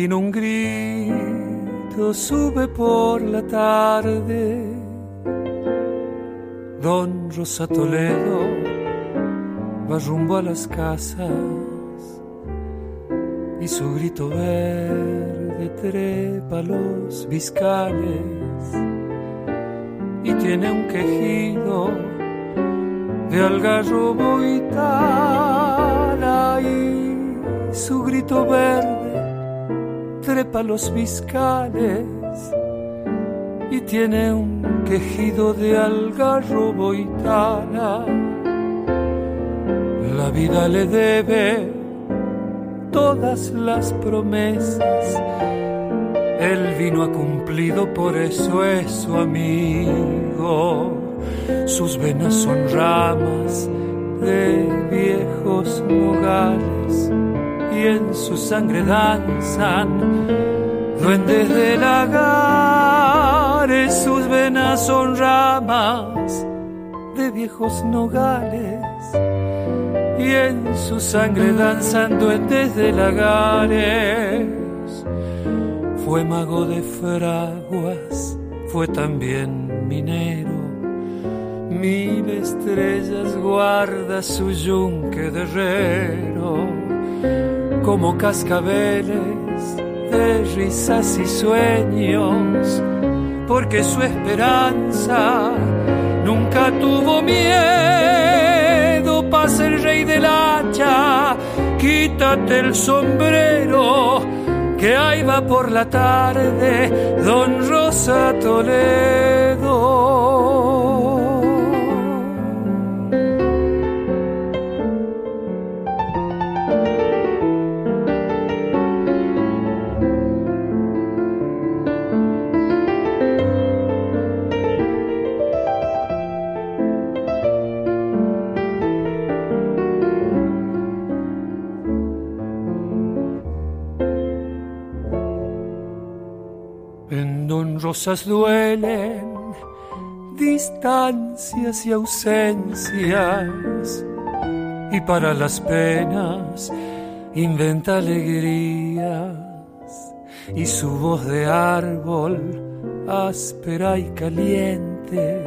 Vino un grito sube por la tarde. Don Rosa Toledo va rumbo a las casas y su grito verde trepa los viscales y tiene un quejido de algarrobo y tal y su grito verde trepa los viscales y tiene un quejido de algarrobo y. La vida le debe todas las promesas. El vino ha cumplido, por eso es su amigo. Sus venas son ramas de viejos nogales y en su sangre danzan duendes de lagares, sus venas son ramas de viejos nogales y en su sangre danzan duendes de lagares. Fue mago de fraguas, fue también minero. Mil estrellas guarda su yunque de herrero como cascabeles de risas y sueños, porque su esperanza nunca tuvo miedo. Pasa el rey del hacha, quítate el sombrero, que ahí va por la tarde don Rosa Toledo. Rosas duelen, distancias y ausencias, y para las penas inventa alegrías, y su voz de árbol, áspera y caliente,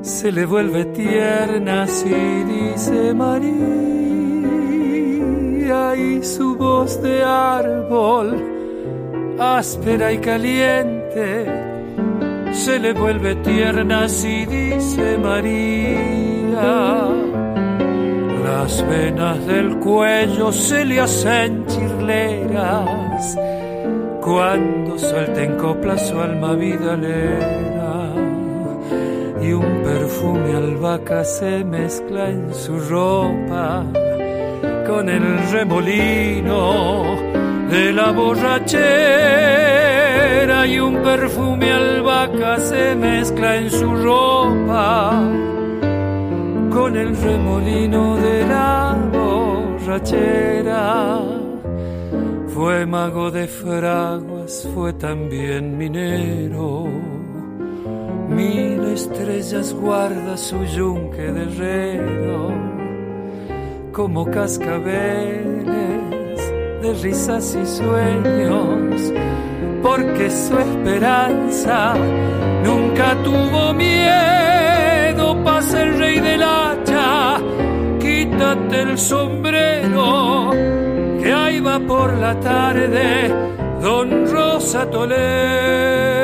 se le vuelve tierna si dice María, y su voz de árbol, áspera y caliente, se le vuelve tierna si dice María. Las venas del cuello se le hacen chirleras cuando suelta en copla su alma vidalera. y un perfume albahaca se mezcla en su ropa con el remolino de la borrachera y un perfume albahaca se mezcla en su ropa con el remolino de la borrachera. Fue mago de fraguas, fue también minero. Mil estrellas guarda su yunque de herrero, como cascabeles de risas y sueños, porque su esperanza nunca tuvo miedo. Pasa el rey del hacha, quítate el sombrero, que ahí va por la tarde don Rosa Toledo.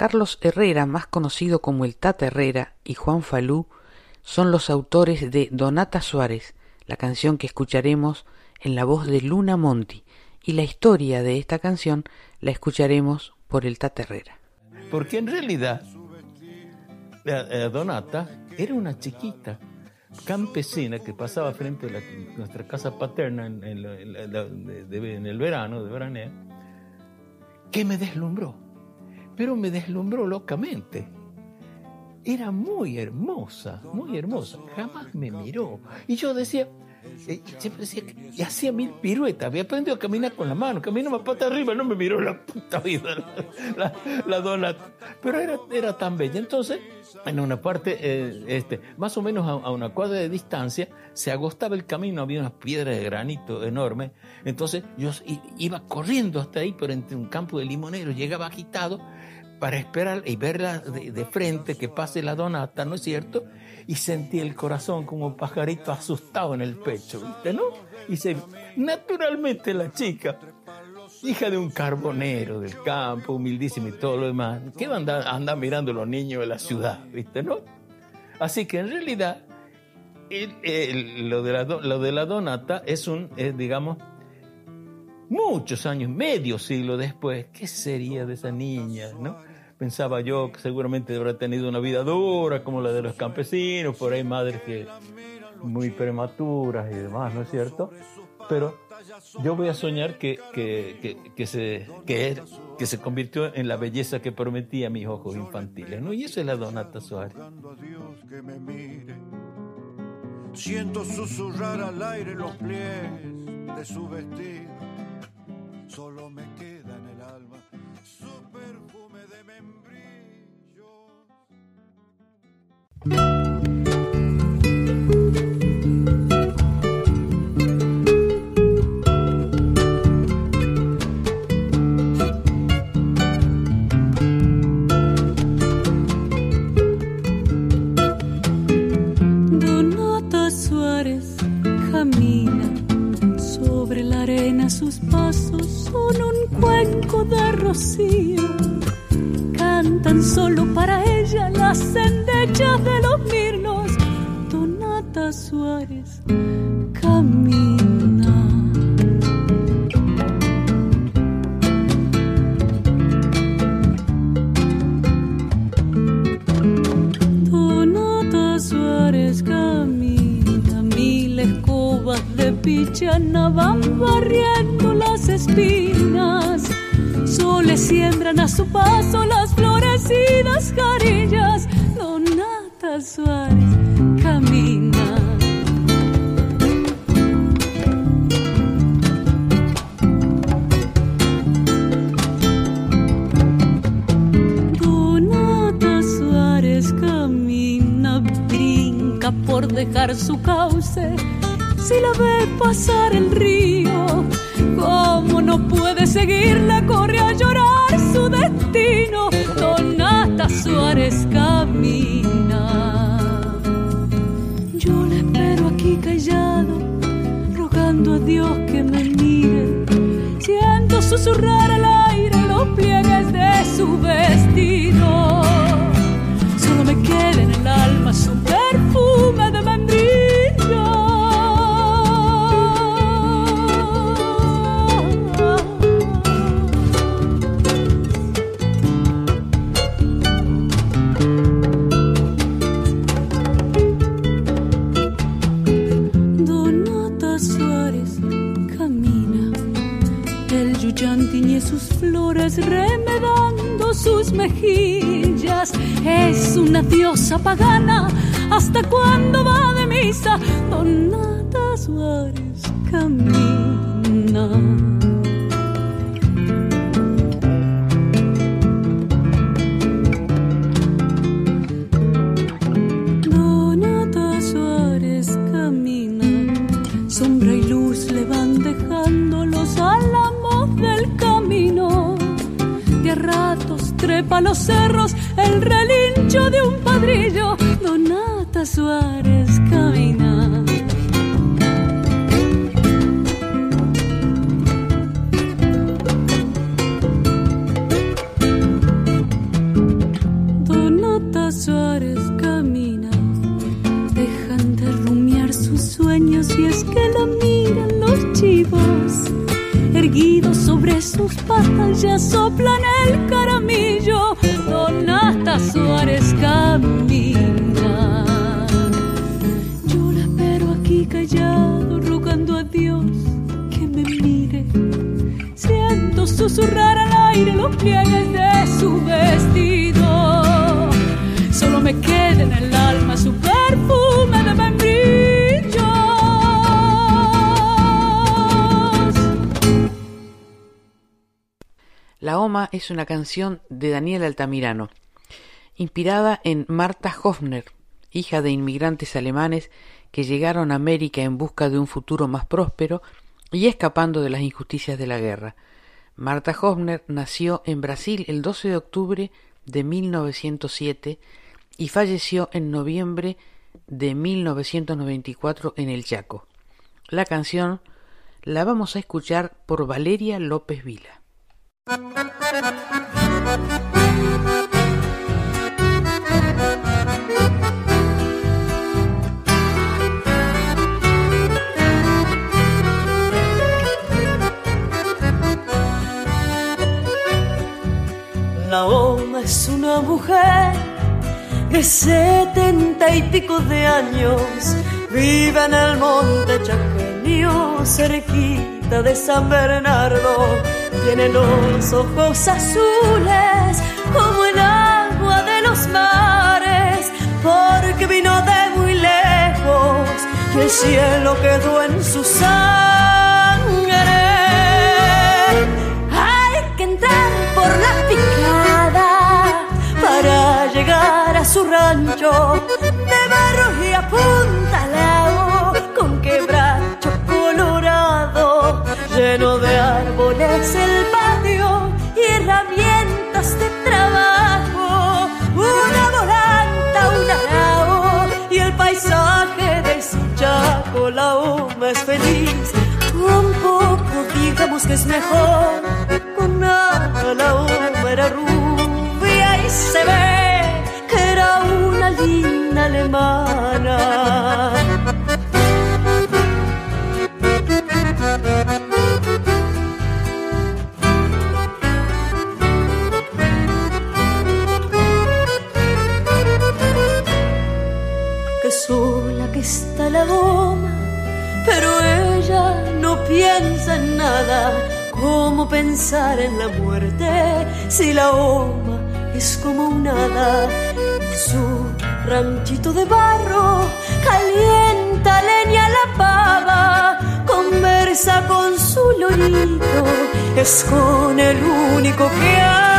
Carlos Herrera, más conocido como el Tata Herrera, y Juan Falú son los autores de Donata Suárez, la canción que escucharemos en la voz de Luna Monti, y la historia de esta canción la escucharemos por el Tata Herrera. Porque en realidad, Donata era una chiquita campesina que pasaba frente a la- nuestra casa paterna en, en la- en la- de- en el verano, de veraneo, que me deslumbró. Pero me deslumbró locamente. Era muy hermosa, muy hermosa. Jamás me miró. Y yo decía, eh, siempre decía y hacía mil piruetas. Había aprendido a caminar con la mano. Caminaba pata arriba, no me miró la puta vida la, la, la Donata. Pero era, era tan bella. Entonces, en una parte, eh, este, más o menos a, a una cuadra de distancia, se agostaba el camino, había unas piedras de granito enormes. Entonces yo iba corriendo hasta ahí, pero entre un campo de limoneros, llegaba agitado para esperar y verla de, frente, que pase la donata, ¿no es cierto? Y sentí el corazón como un pajarito asustado en el pecho, ¿viste, no? Y se, naturalmente la chica, hija de un carbonero del campo, humildísima y todo lo demás, ¿qué va a andar, mirando los niños de la ciudad, ¿viste, no? Así que en realidad, lo, de la, lo de la donata es un, es, digamos, muchos años, medio siglo después, ¿qué sería de esa niña, no? Pensaba yo que seguramente habrá tenido una vida dura como la de los campesinos, por ahí madres que muy prematuras y demás, ¿no es cierto? Pero yo voy a soñar que, que, que, que se, que, se convirtió en la belleza que prometía mis ojos infantiles, ¿no? Y eso es la Donata Suárez. Siento susurrar al aire los pliegues de su vestido. Sus pasos son un cuenco de rocío. Cantan solo para ella las endechas de los mirlos. Donata Suárez camina. Donata Suárez camina, mil escobas de pichana van barriendo las espinas. Soles siembran a su paso las florecidas carillas. Donata Suárez camina. Donata Suárez camina, brinca por dejar su cauce. Si la ve pasar el río, como no puede seguirla, corre a llorar su destino. Donata Suárez camina. Yo la espero aquí callado, rogando a Dios que me mire. Siento susurrar al aire los pliegues de su vestido. Diosa pagana, hasta cuando va de misa, Donata Suárez camina. Una canción de Daniel Altamirano, inspirada en Marta Hofner, hija de inmigrantes alemanes que llegaron a América en busca de un futuro más próspero y escapando de las injusticias de la guerra. Marta Hofner nació en Brasil el 12 de octubre de 1907 y falleció en noviembre de 1994 en el Chaco. La canción la vamos a escuchar por Valeria López Vila. La Oma es una mujer de setenta y pico de años, vive en el monte chaqueño, cerquita de San Bernardo tiene los ojos azules como el agua de los mares, porque vino de muy lejos y el cielo quedó en su sangre. Hay que entrar por la picada para llegar a su rancho es feliz, un poco digamos que es mejor, con nada la UMA era rubia y se ve que era una linda alemana. ¿Cómo pensar en la muerte si la goma es como un hada? Su ranchito de barro calienta leña la pava, conversa con su lorito, es con el único que habla.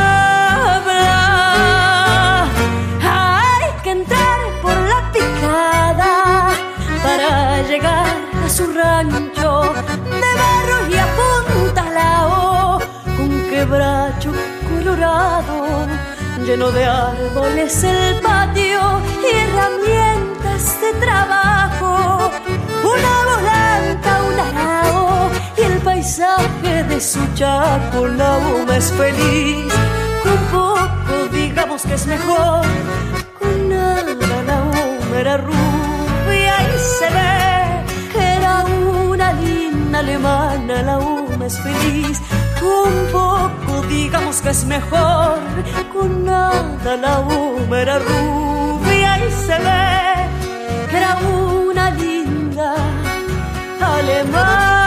Lleno de árboles el patio y herramientas de trabajo una volanta, un arao y el paisaje de su chaco la uma es feliz. Con poco digamos que es mejor, con nada la uma era rubia y se ve era una linda alemana, la uma es feliz. Con poco digamos que es mejor, con nada la uma era rubia y se ve que era una linda alemana.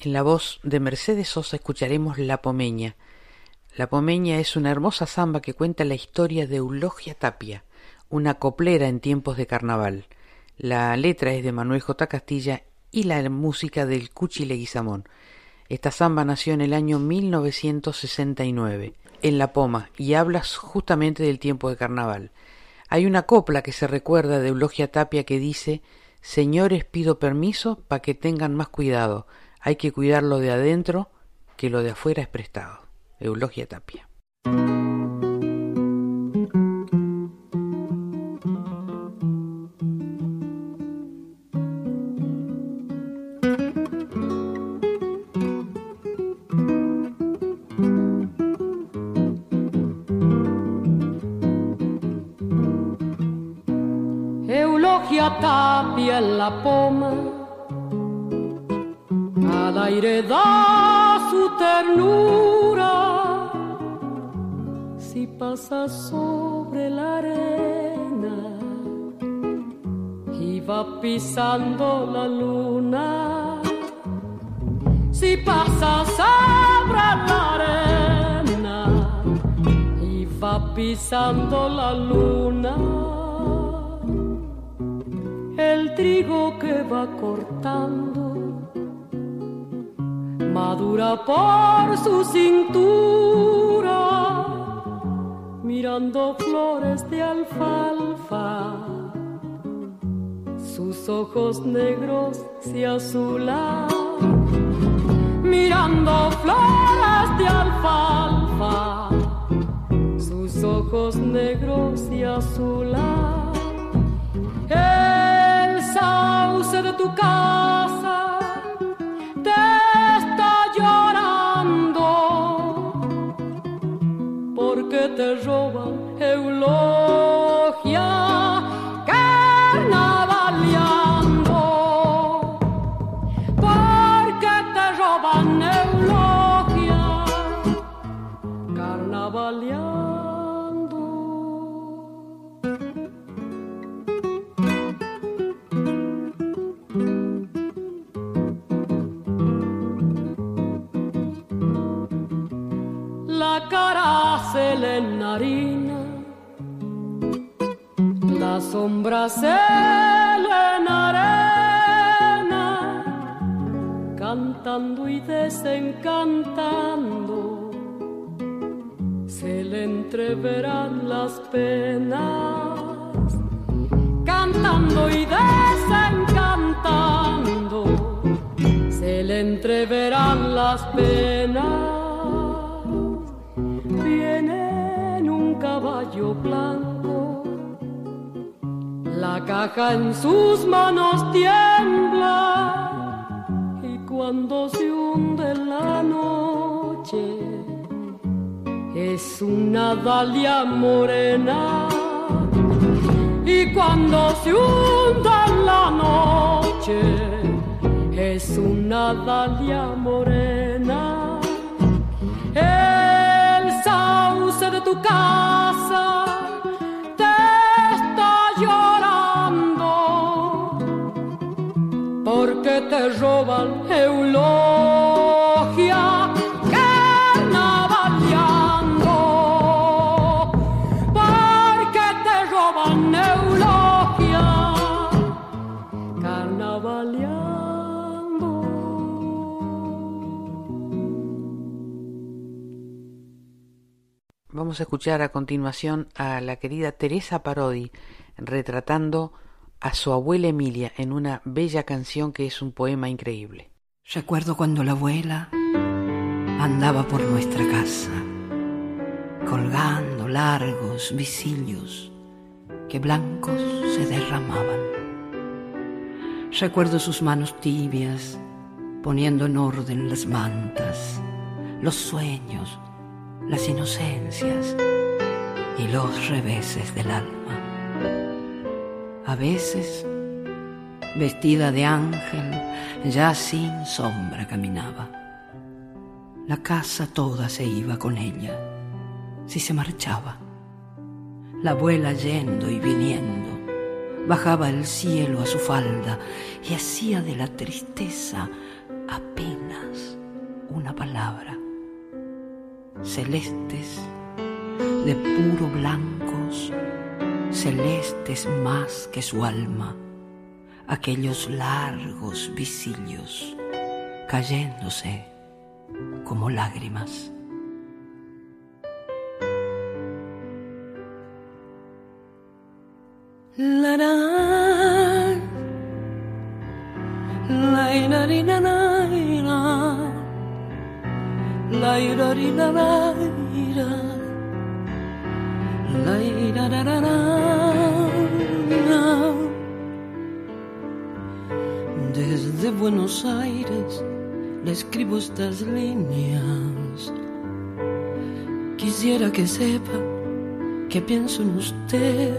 En la voz de Mercedes Sosa escucharemos La Pomeña. La Pomeña es una hermosa samba que cuenta la historia de Eulogia Tapia, una coplera en tiempos de carnaval. La letra es de Manuel J. Castilla y la música del Cuchi Leguizamón. Esta samba nació en el año 1969 en La Poma y habla justamente del tiempo de carnaval. Hay una copla que se recuerda de Eulogia Tapia que dice Señores pido permiso para que tengan más cuidado hay que cuidar lo de adentro, que lo de afuera es prestado. Eulogia Tapia. Tapia en la poma al aire da su ternura si pasa sobre la arena y va pisando la luna. Si pasa sobre la arena y va pisando la luna el trigo que va cortando madura por su cintura, mirando flores de alfalfa. Sus ojos negros se azulan, mirando flores de alfalfa. Sus ojos negros se azulan. El sauce de tu casa te roban eulogia la sombra se le enarena, cantando y desencantando, se le entreverán las penas, cantando y desencantando, se le entreverán las penas. Viene en un caballo blanco. La caja en sus manos tiembla y cuando se hunde la noche es una dalia morena. Y cuando se hunde la noche es una dalia morena. de tu casa porque te roban eulogia. Carnavaleando porque te roban eulogia. Carnavaleando Vamos a escuchar a continuación a la querida Teresa Parodi retratando a su abuela Emilia en una bella canción que es un poema increíble. Recuerdo cuando la abuela andaba por nuestra casa colgando largos visillos que blancos se derramaban. Recuerdo sus manos tibias poniendo en orden las mantas, los sueños, las inocencias y los reveses del alma. A veces, vestida de ángel, ya sin sombra caminaba. La casa toda se iba con ella, si se marchaba. La abuela yendo y viniendo, bajaba el cielo a su falda y hacía de la tristeza apenas una palabra. Celestes, de puro blancos, celestes más que su alma, aquellos largos visillos cayéndose como lágrimas. La la desde Buenos Aires le escribo estas líneas. Quisiera que sepa que pienso en usted.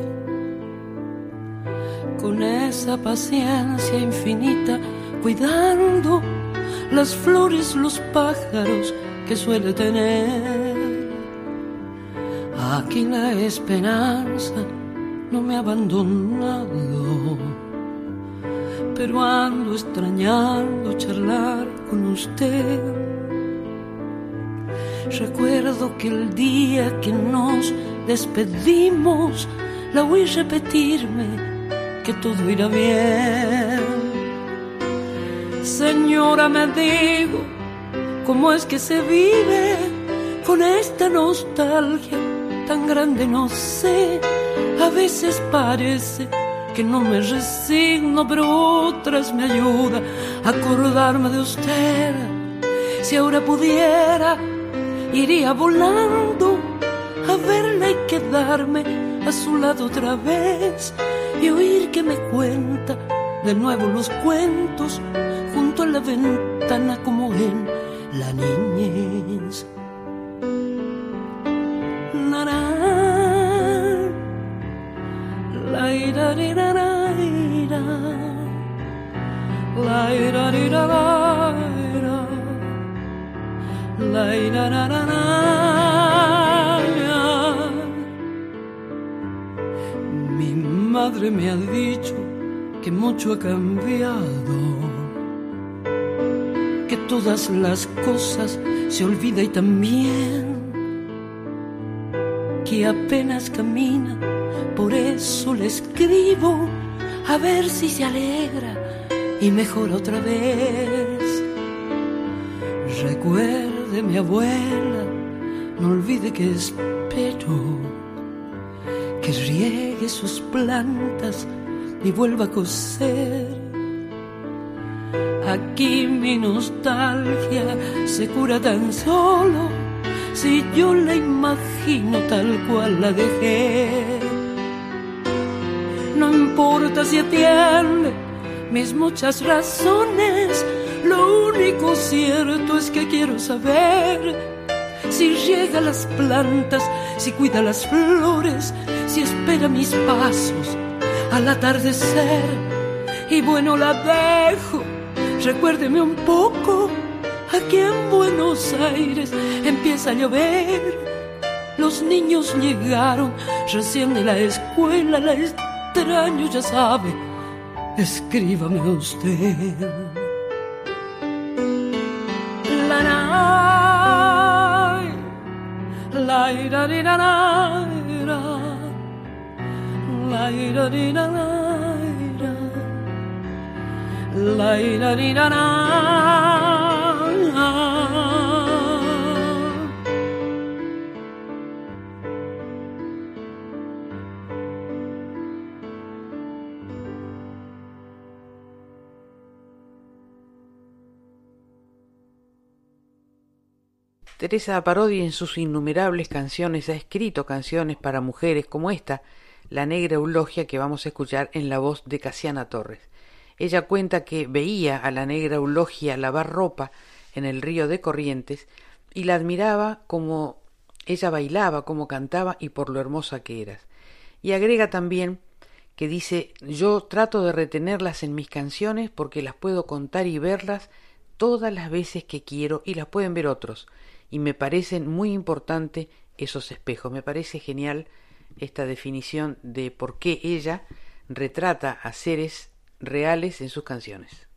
Con esa paciencia infinita, cuidando las flores, los pájaros que suele tener Aquí la esperanza no me ha abandonado, pero ando extrañando charlar con usted. Recuerdo que el día que nos despedimos, la oí repetirme que todo irá bien. Señora, me digo, ¿cómo es que se vive con esta nostalgia? Tan grande no sé, a veces parece que no me resigno, pero otras me ayuda a acordarme de usted. Si ahora pudiera, iría volando a verla y quedarme a su lado otra vez y oír que me cuenta de nuevo los cuentos junto a la ventana como en la niñez. la la mi madre me ha dicho que mucho ha cambiado que todas las cosas se olvida y también que apenas camina, por eso le escribo a ver si se alegra y mejora otra vez. Recuerde mi abuela, no olvide que espero que riegue sus plantas y vuelva a coser. Aquí mi nostalgia se cura tan solo si yo la imagino tal cual la dejé. No importa si atiende mis muchas razones, lo único cierto es que quiero saber si riega las plantas, si cuida las flores, si espera mis pasos al atardecer. Y bueno, la dejo, recuérdeme un poco Aquí en Buenos Aires empieza a llover. Los niños llegaron recién de la escuela, la extraño, ya sabe. Escríbame usted. La la la ira la la ira la ira la Teresa Parodi en sus innumerables canciones ha escrito canciones para mujeres como esta, La Negra Eulogia, que vamos a escuchar en la voz de Casiana Torres. Ella cuenta que veía a la negra Eulogia lavar ropa en el río de Corrientes y la admiraba como ella bailaba, como cantaba y por lo hermosa que eras. Y agrega también que dice yo trato de retenerlas en mis canciones porque las puedo contar y verlas todas las veces que quiero y las pueden ver otros y me parecen muy importante esos espejos. Me parece genial esta definición de por qué ella retrata a seres reales en sus canciones.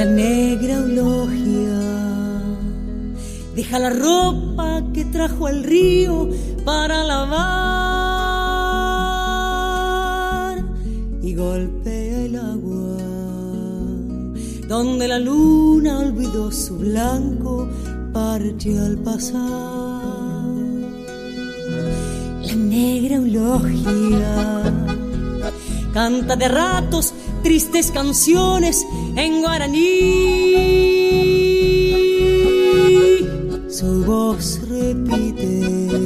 La negra eulogia deja la ropa que trajo al río para lavar y golpea el agua. Donde la luna olvidó su blanco parche al pasar. La negra eulogia canta de ratos tristes canciones en guaraní. Su voz repite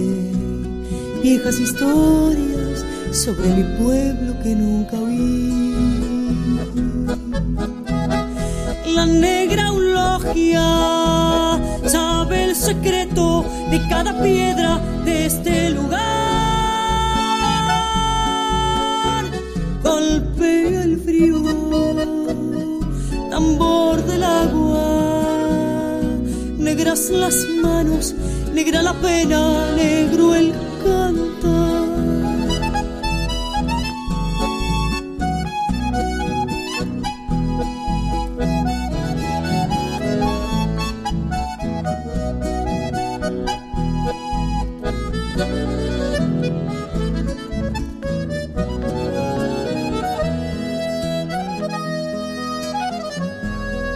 viejas historias sobre mi pueblo que nunca oí. La negra eulogia sabe el secreto de cada piedra de este lugar. Golpea el frío, tambor del agua, negras las manos, negra la pena, negro el canto.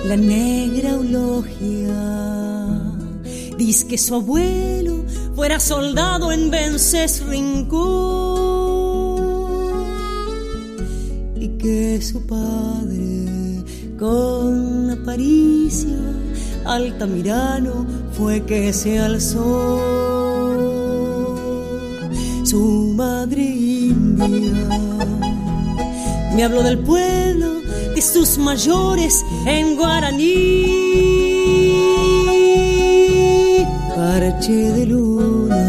La negra eulogia dice que su abuelo fuera soldado en Vences Rincón. Y que su padre con Aparicio Altamirano fue que se alzó. Su madre india me habló del pueblo de sus mayores en guaraní. Parche de luna,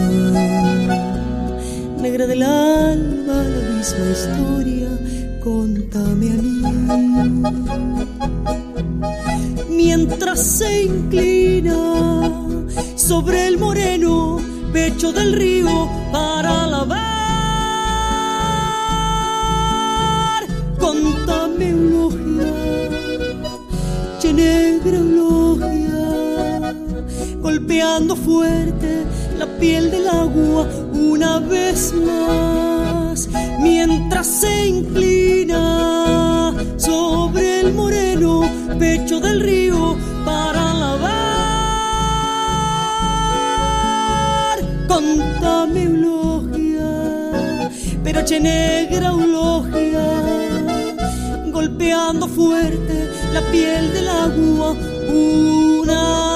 negra del alba, la misma historia, contame a mí. Mientras se inclina sobre el moreno pecho del río para lavar. Golpeando fuerte la piel del agua una vez más, mientras se inclina sobre el moreno pecho del río para lavar. Contame eulogia, pero che negra eulogia golpeando fuerte la piel del agua una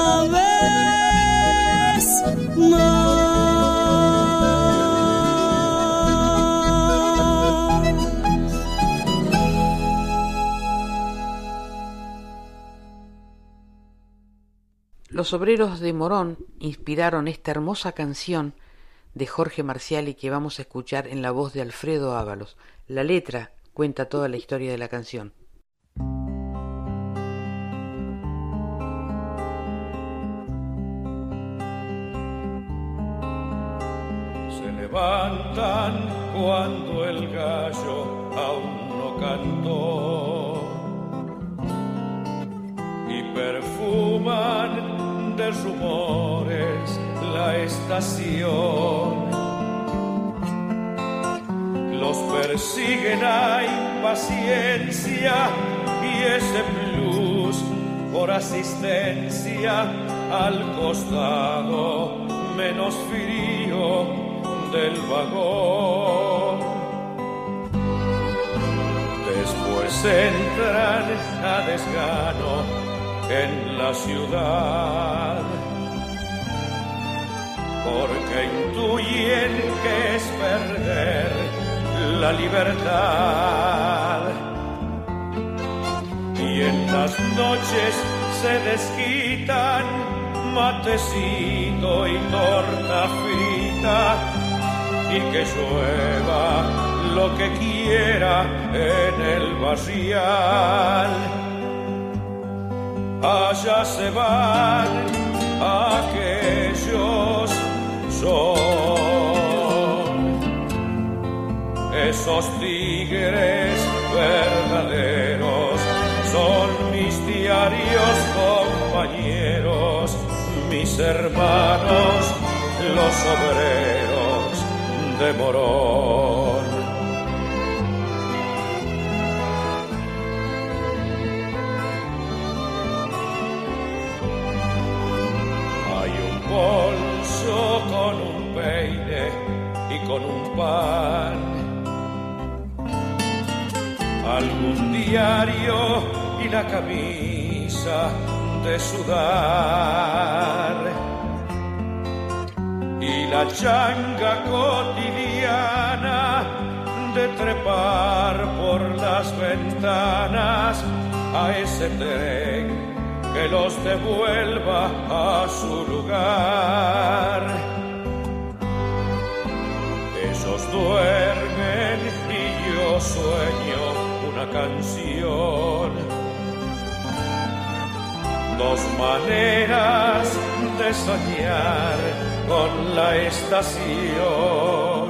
Los obreros de Morón inspiraron esta hermosa canción de Jorge Marciali que vamos a escuchar en la voz de Alfredo Ábalos. La letra cuenta toda la historia de la canción. Se levantan cuando el gallo aún no cantó y perfuman de rumores la estación. Los persigue la impaciencia y ese plus por asistencia al costado menos frío del vagón. Después entran a desgano en la ciudad porque intuyen que es perder la libertad. Y en las noches se desquitan matecito y torta frita y que llueva lo que quiera en el barrial. Allá se van aquellos son esos tigres verdaderos, son mis diarios compañeros, mis hermanos, los obreros de Morón. Bolso con un peine y con un pan. Algún diario y la camisa de sudar. Y la changa cotidiana de trepar por las ventanas a ese tren que los devuelva a su lugar. Ellos duermen y yo sueño una canción. Dos maneras de soñar con la estación.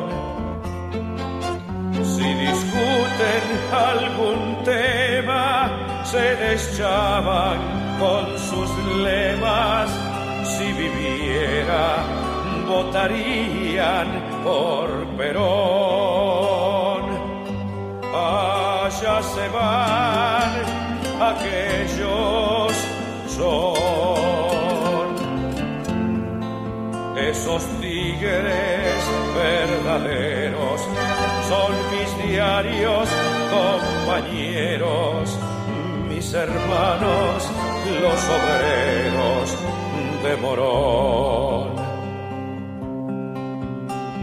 Si discuten algún tema, se deschaban con sus lemas. Si viviera, votarían por Perón. Allá se van aquellos son esos tigres verdaderos, son mis diarios compañeros, hermanos, los obreros de Morón.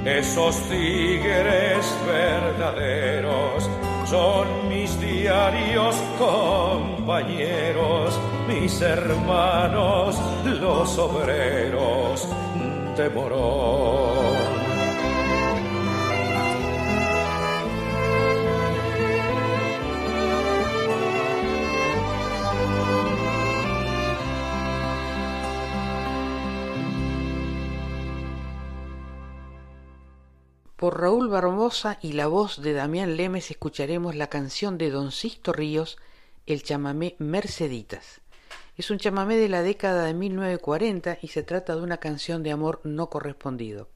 Esos tigres verdaderos son mis diarios compañeros, mis hermanos, los obreros de Morón. Por Raúl Barbosa y la voz de Damián Lemes escucharemos la canción de Don Sisto Ríos, el chamamé Merceditas. Es un chamamé de la década de 1940 y se trata de una canción de amor no correspondido.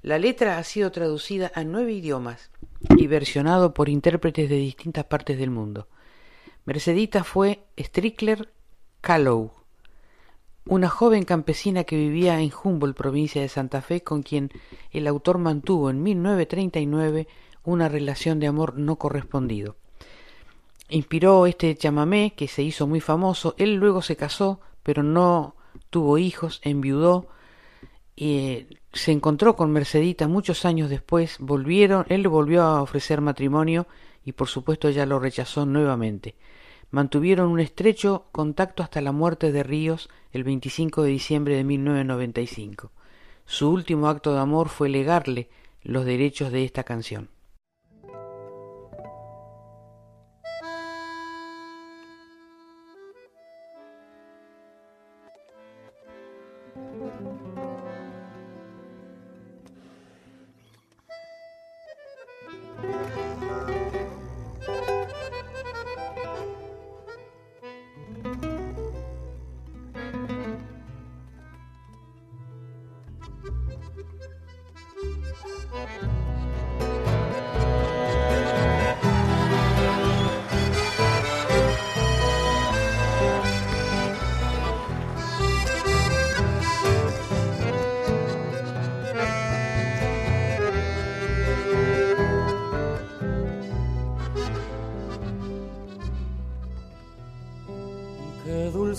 La letra ha sido traducida a nueve idiomas y versionado por intérpretes de distintas partes del mundo. Merceditas fue Strickler Callow, una joven campesina que vivía en Humboldt, provincia de Santa Fe, con quien el autor mantuvo en 1939 una relación de amor no correspondido. Inspiró este chamamé que se hizo muy famoso. Él luego se casó, pero no tuvo hijos, enviudó y se encontró con Mercedita muchos años después. Volvieron, él le volvió a ofrecer matrimonio y por supuesto ella lo rechazó nuevamente. Mantuvieron un estrecho contacto hasta la muerte de Ríos el 25 de diciembre de 1995. Su último acto de amor fue legarle los derechos de esta canción.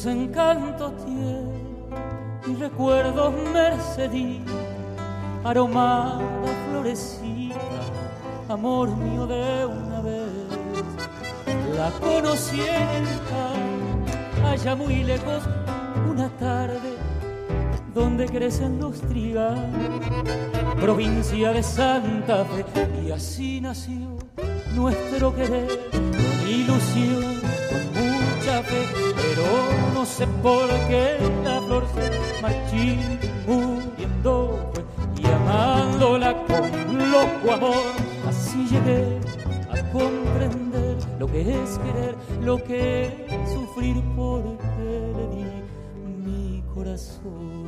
Encantos tiene y recuerdos mercedí, aromada florecida, amor mío de una vez. La conocí en el campo, allá muy lejos, una tarde donde crecen los trigales, provincia de Santa Fe, y así nació nuestro querer, con ilusión, con mucha fe, sé por qué la flor se marchita muriendo fue, y amándola con loco amor, así llegué a comprender lo que es querer, lo que es sufrir porque le di mi corazón.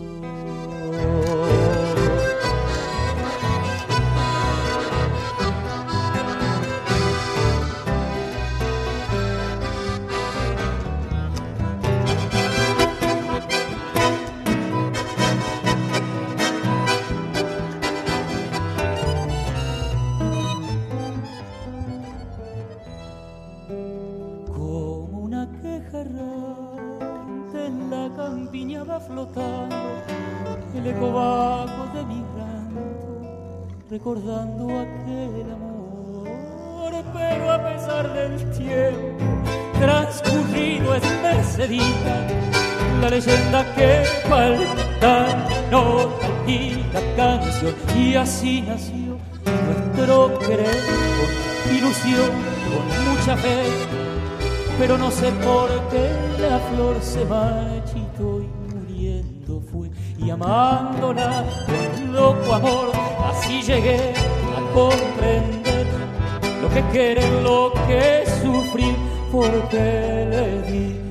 Recordando aquel amor, pero a pesar del tiempo transcurrido es mercedita la leyenda que falta nota y la canción y así nació nuestro querer con ilusión, con mucha fe, pero no sé por qué la flor se marchitó y muriendo fue y amándola con loco amor, así llegué a comprender lo que querer, lo que sufrir, porque le di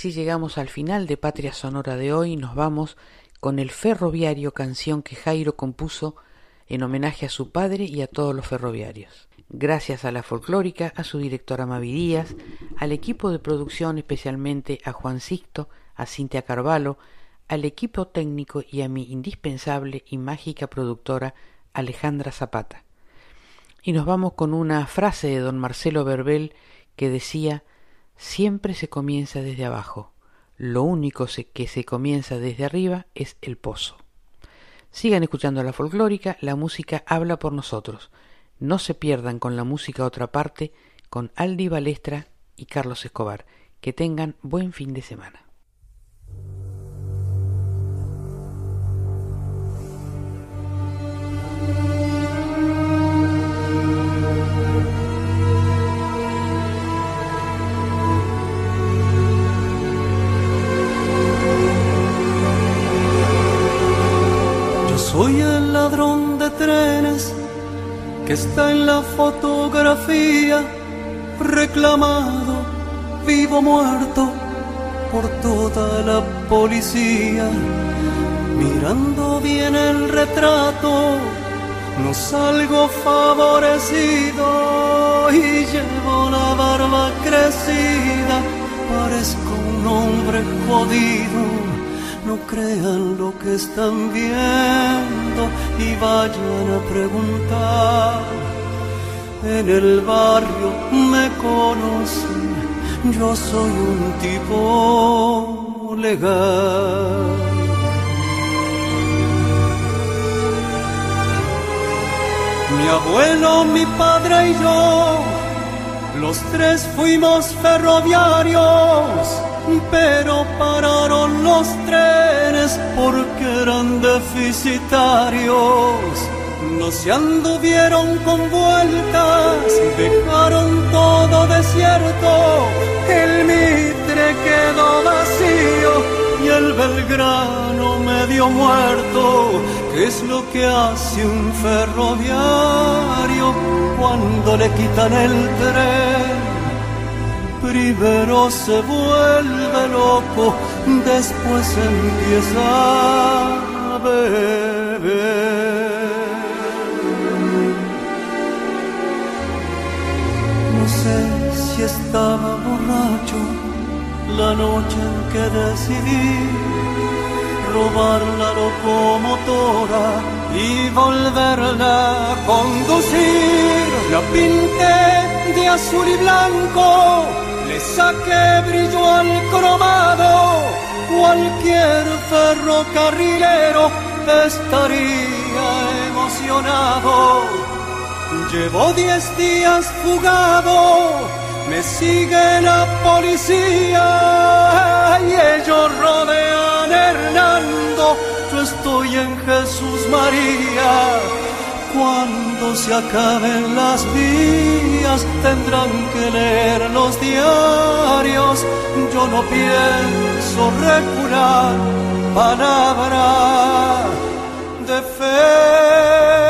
Si llegamos al final de Patria Sonora de hoy, nos vamos con el ferroviario canción que Jairo compuso en homenaje a su padre y a todos los ferroviarios. Gracias a la folclórica, a su directora Mavi Díaz, al equipo de producción, especialmente a Juan Sixto, a Cintia Carvalho, al equipo técnico y a mi indispensable y mágica productora Alejandra Zapata. Y nos vamos con una frase de don Marcelo Verbel que decía Siempre se comienza desde abajo. Lo único que se comienza desde arriba es el pozo. Sigan escuchando la folclórica, la música habla por nosotros. No se pierdan con la música otra parte con Aldi Balestra y Carlos Escobar. Que tengan buen fin de semana. Que está en la fotografía reclamado, vivo muerto por toda la policía. Mirando bien el retrato, no salgo favorecido y llevo la barba crecida, parezco un hombre jodido. No crean lo que están viendo y vayan a preguntar. En el barrio me conocen, yo soy un tipo legal. Mi abuelo, mi padre y yo, los tres fuimos ferroviarios, pero pararon los trenes porque eran deficitarios. No se anduvieron con vueltas, dejaron todo desierto, el Mitre quedó vacío y el Belgrano medio muerto. ¿Qué es lo que hace un ferroviario cuando le quitan el tren? Primero se vuelve loco, después empieza a beber. sé si estaba borracho la noche en que decidí robar la locomotora y volverla a conducir. La pinté de azul y blanco, le saqué brillo al cromado. Cualquier ferrocarrilero estaría emocionado. Llevo diez días fugado, me sigue la policía y ellos rodean Hernando. Yo estoy en Jesús María. Cuando se acaben las vías tendrán que leer los diarios. Yo no pienso recular palabra de ferroviario.